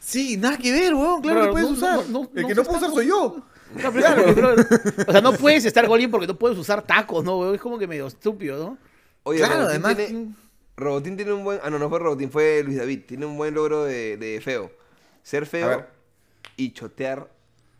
Sí, nada que ver, weón, claro Bro, que puedes no, usar. no, no, el que no puedo usar soy yo. No, pero claro, O sea, no puedes estar golín porque no puedes usar tacos, ¿no? weón? Es como que medio estúpido, ¿no? Oye, Claro, Robotín además- Tiene, Robotín tiene un buen. Ah, no, no fue Robotín, fue Luis David. Tiene un buen logro de, de feo. Ser A feo y chotear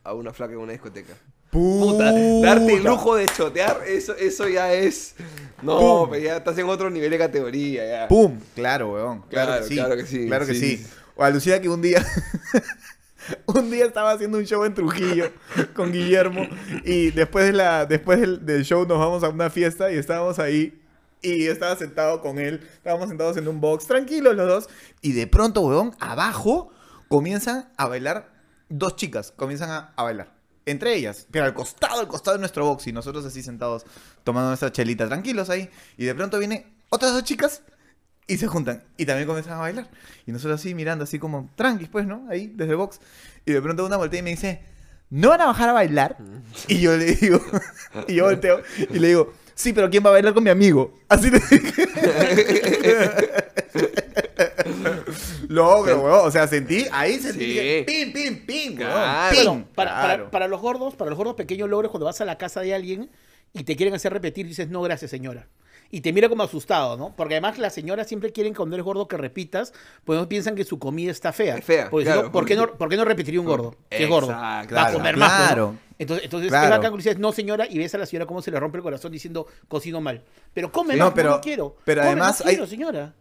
a una flaca en una discoteca. Puta, darte el lujo de chotear, eso, eso ya es. No, Pum. ya estás en otro nivel de categoría ya. ¡Pum! Claro, weón. Claro, Claro, que sí. claro que sí, Claro que sí, sí. sí. O alucina que un día. un día estaba haciendo un show en Trujillo con Guillermo. Y después, de la, después del, del show nos vamos a una fiesta y estábamos ahí. Y yo estaba sentado con él. Estábamos sentados en un box, tranquilos los dos. Y de pronto, weón, abajo comienzan a bailar dos chicas. Comienzan a, a bailar. Entre ellas, pero al costado, al costado de nuestro box. Y nosotros así sentados tomando nuestra chelita, tranquilos ahí. Y de pronto vienen otras dos chicas y se juntan. Y también comienzan a bailar. Y nosotros así mirando, así como tranquis, pues, ¿no? Ahí, desde el box. Y de pronto una voltea y me dice, ¿no van a bajar a bailar? Y yo le digo, y yo volteo y le digo, sí, pero ¿quién va a bailar con mi amigo? Así le dije. Logro, weón. O sea, sentí, ahí sentí Sí. que pim, pim, pim, weón. Claro. Pim. Bueno, para, para- Claro. para los gordos, para los gordos pequeños logros, cuando vas a la casa de alguien y te quieren hacer repetir, dices, no, gracias, señora. Y te mira como asustado, ¿no? Porque además las señoras siempre quieren cuando eres gordo que repitas, pues no piensan que su comida está fea. Es fea, Porque si no, ¿por, qué no, ¿por qué no repetiría un gordo? Que es gordo. Va a claro, comer más. pues, ¿no? claro. Entonces, entonces Claro. cuando dices, no, señora, y ves a la señora cómo se le rompe el corazón diciendo, cocino mal. Pero come No, más, pero- no, no quiero. pero Come, además no hay- quiero, señora.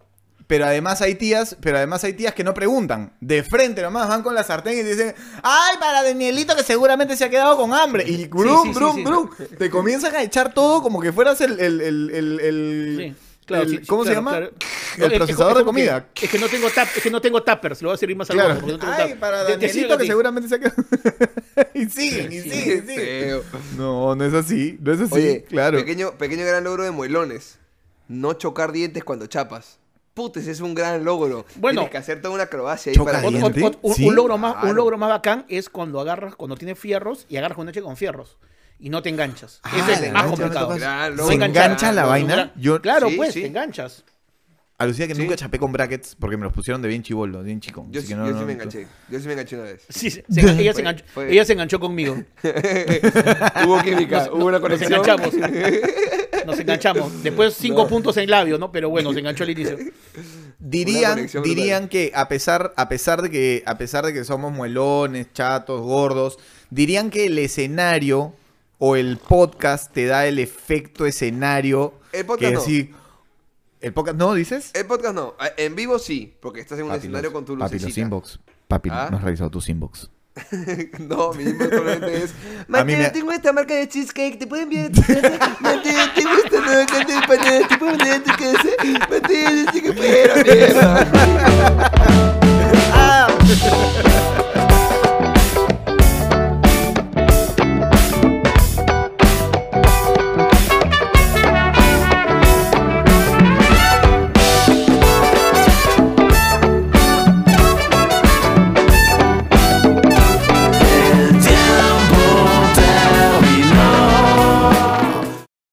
Pero además hay tías, pero además hay tías que no preguntan. De frente nomás van con la sartén y dicen, ay, para Danielito que seguramente se ha quedado con hambre. Y brum, sí, sí, brum, sí. brum. Te comienzan a echar todo como que fueras el, el, el, el, el- Sí, claro, el- sí, sí, ¿Cómo se llama? claro. El es- procesador es de que- comida. es que no tengo tap, es que no tengo tuppers, lo voy a servir más al Claro. no Ay, para Te- te Danielito que seguramente se ha quedado. y siguen, y Sí, siguen, y Qué siguen. No, no es así, no es así, Oye, claro. pequeño, pequeño gran logro de muelones. No chocar dientes cuando chapas. Puta, ese es un gran logro. Bueno. Tienes que hacer toda una acrobacia ahí para... ¿Diente? ot- un, Sí, un logro más, un logro más bacán es cuando agarras, cuando tienes fierros y agarras con eche con fierros y no te enganchas. Ah, Ese es más complicado. no. ¿Se enganchar. engancha la vaina? Claro, Yo claro, Sí, pues, sí. te enganchas. Alucina que Sí. nunca chapé con brackets porque me los pusieron de bien chivolo, bien chico. Yo, así sí, que no- yo no- sí me enganché. Yo sí me enganché una vez. Sí, se- se- ella, se enganchó, fue- ella se enganchó conmigo. hubo química, Nos- hubo una nos conexión. enganchamos. Nos enganchamos. Después cinco No. puntos en labio, ¿no? Pero bueno, se enganchó al inicio. Dirían, dirían que a pesar, a pesar de que a pesar de que somos muelones, chatos, gordos, dirían que el escenario o el podcast te da el efecto escenario El podcast que no. ¿El podcast no, dices? El podcast no. En vivo sí, porque estás en un papi escenario los, con tu lucecita. Papi, los inbox. Papi, ¿Ah? no has revisado tus inbox. no, mi inbox solamente es... Mateo, tengo esta marca de cheesecake, ¿te pueden enviar este Mateo, tengo esta nueva de empanadas, ¿te puedo enviar a tu casa? Mateo, no sé qué puedo, mierda.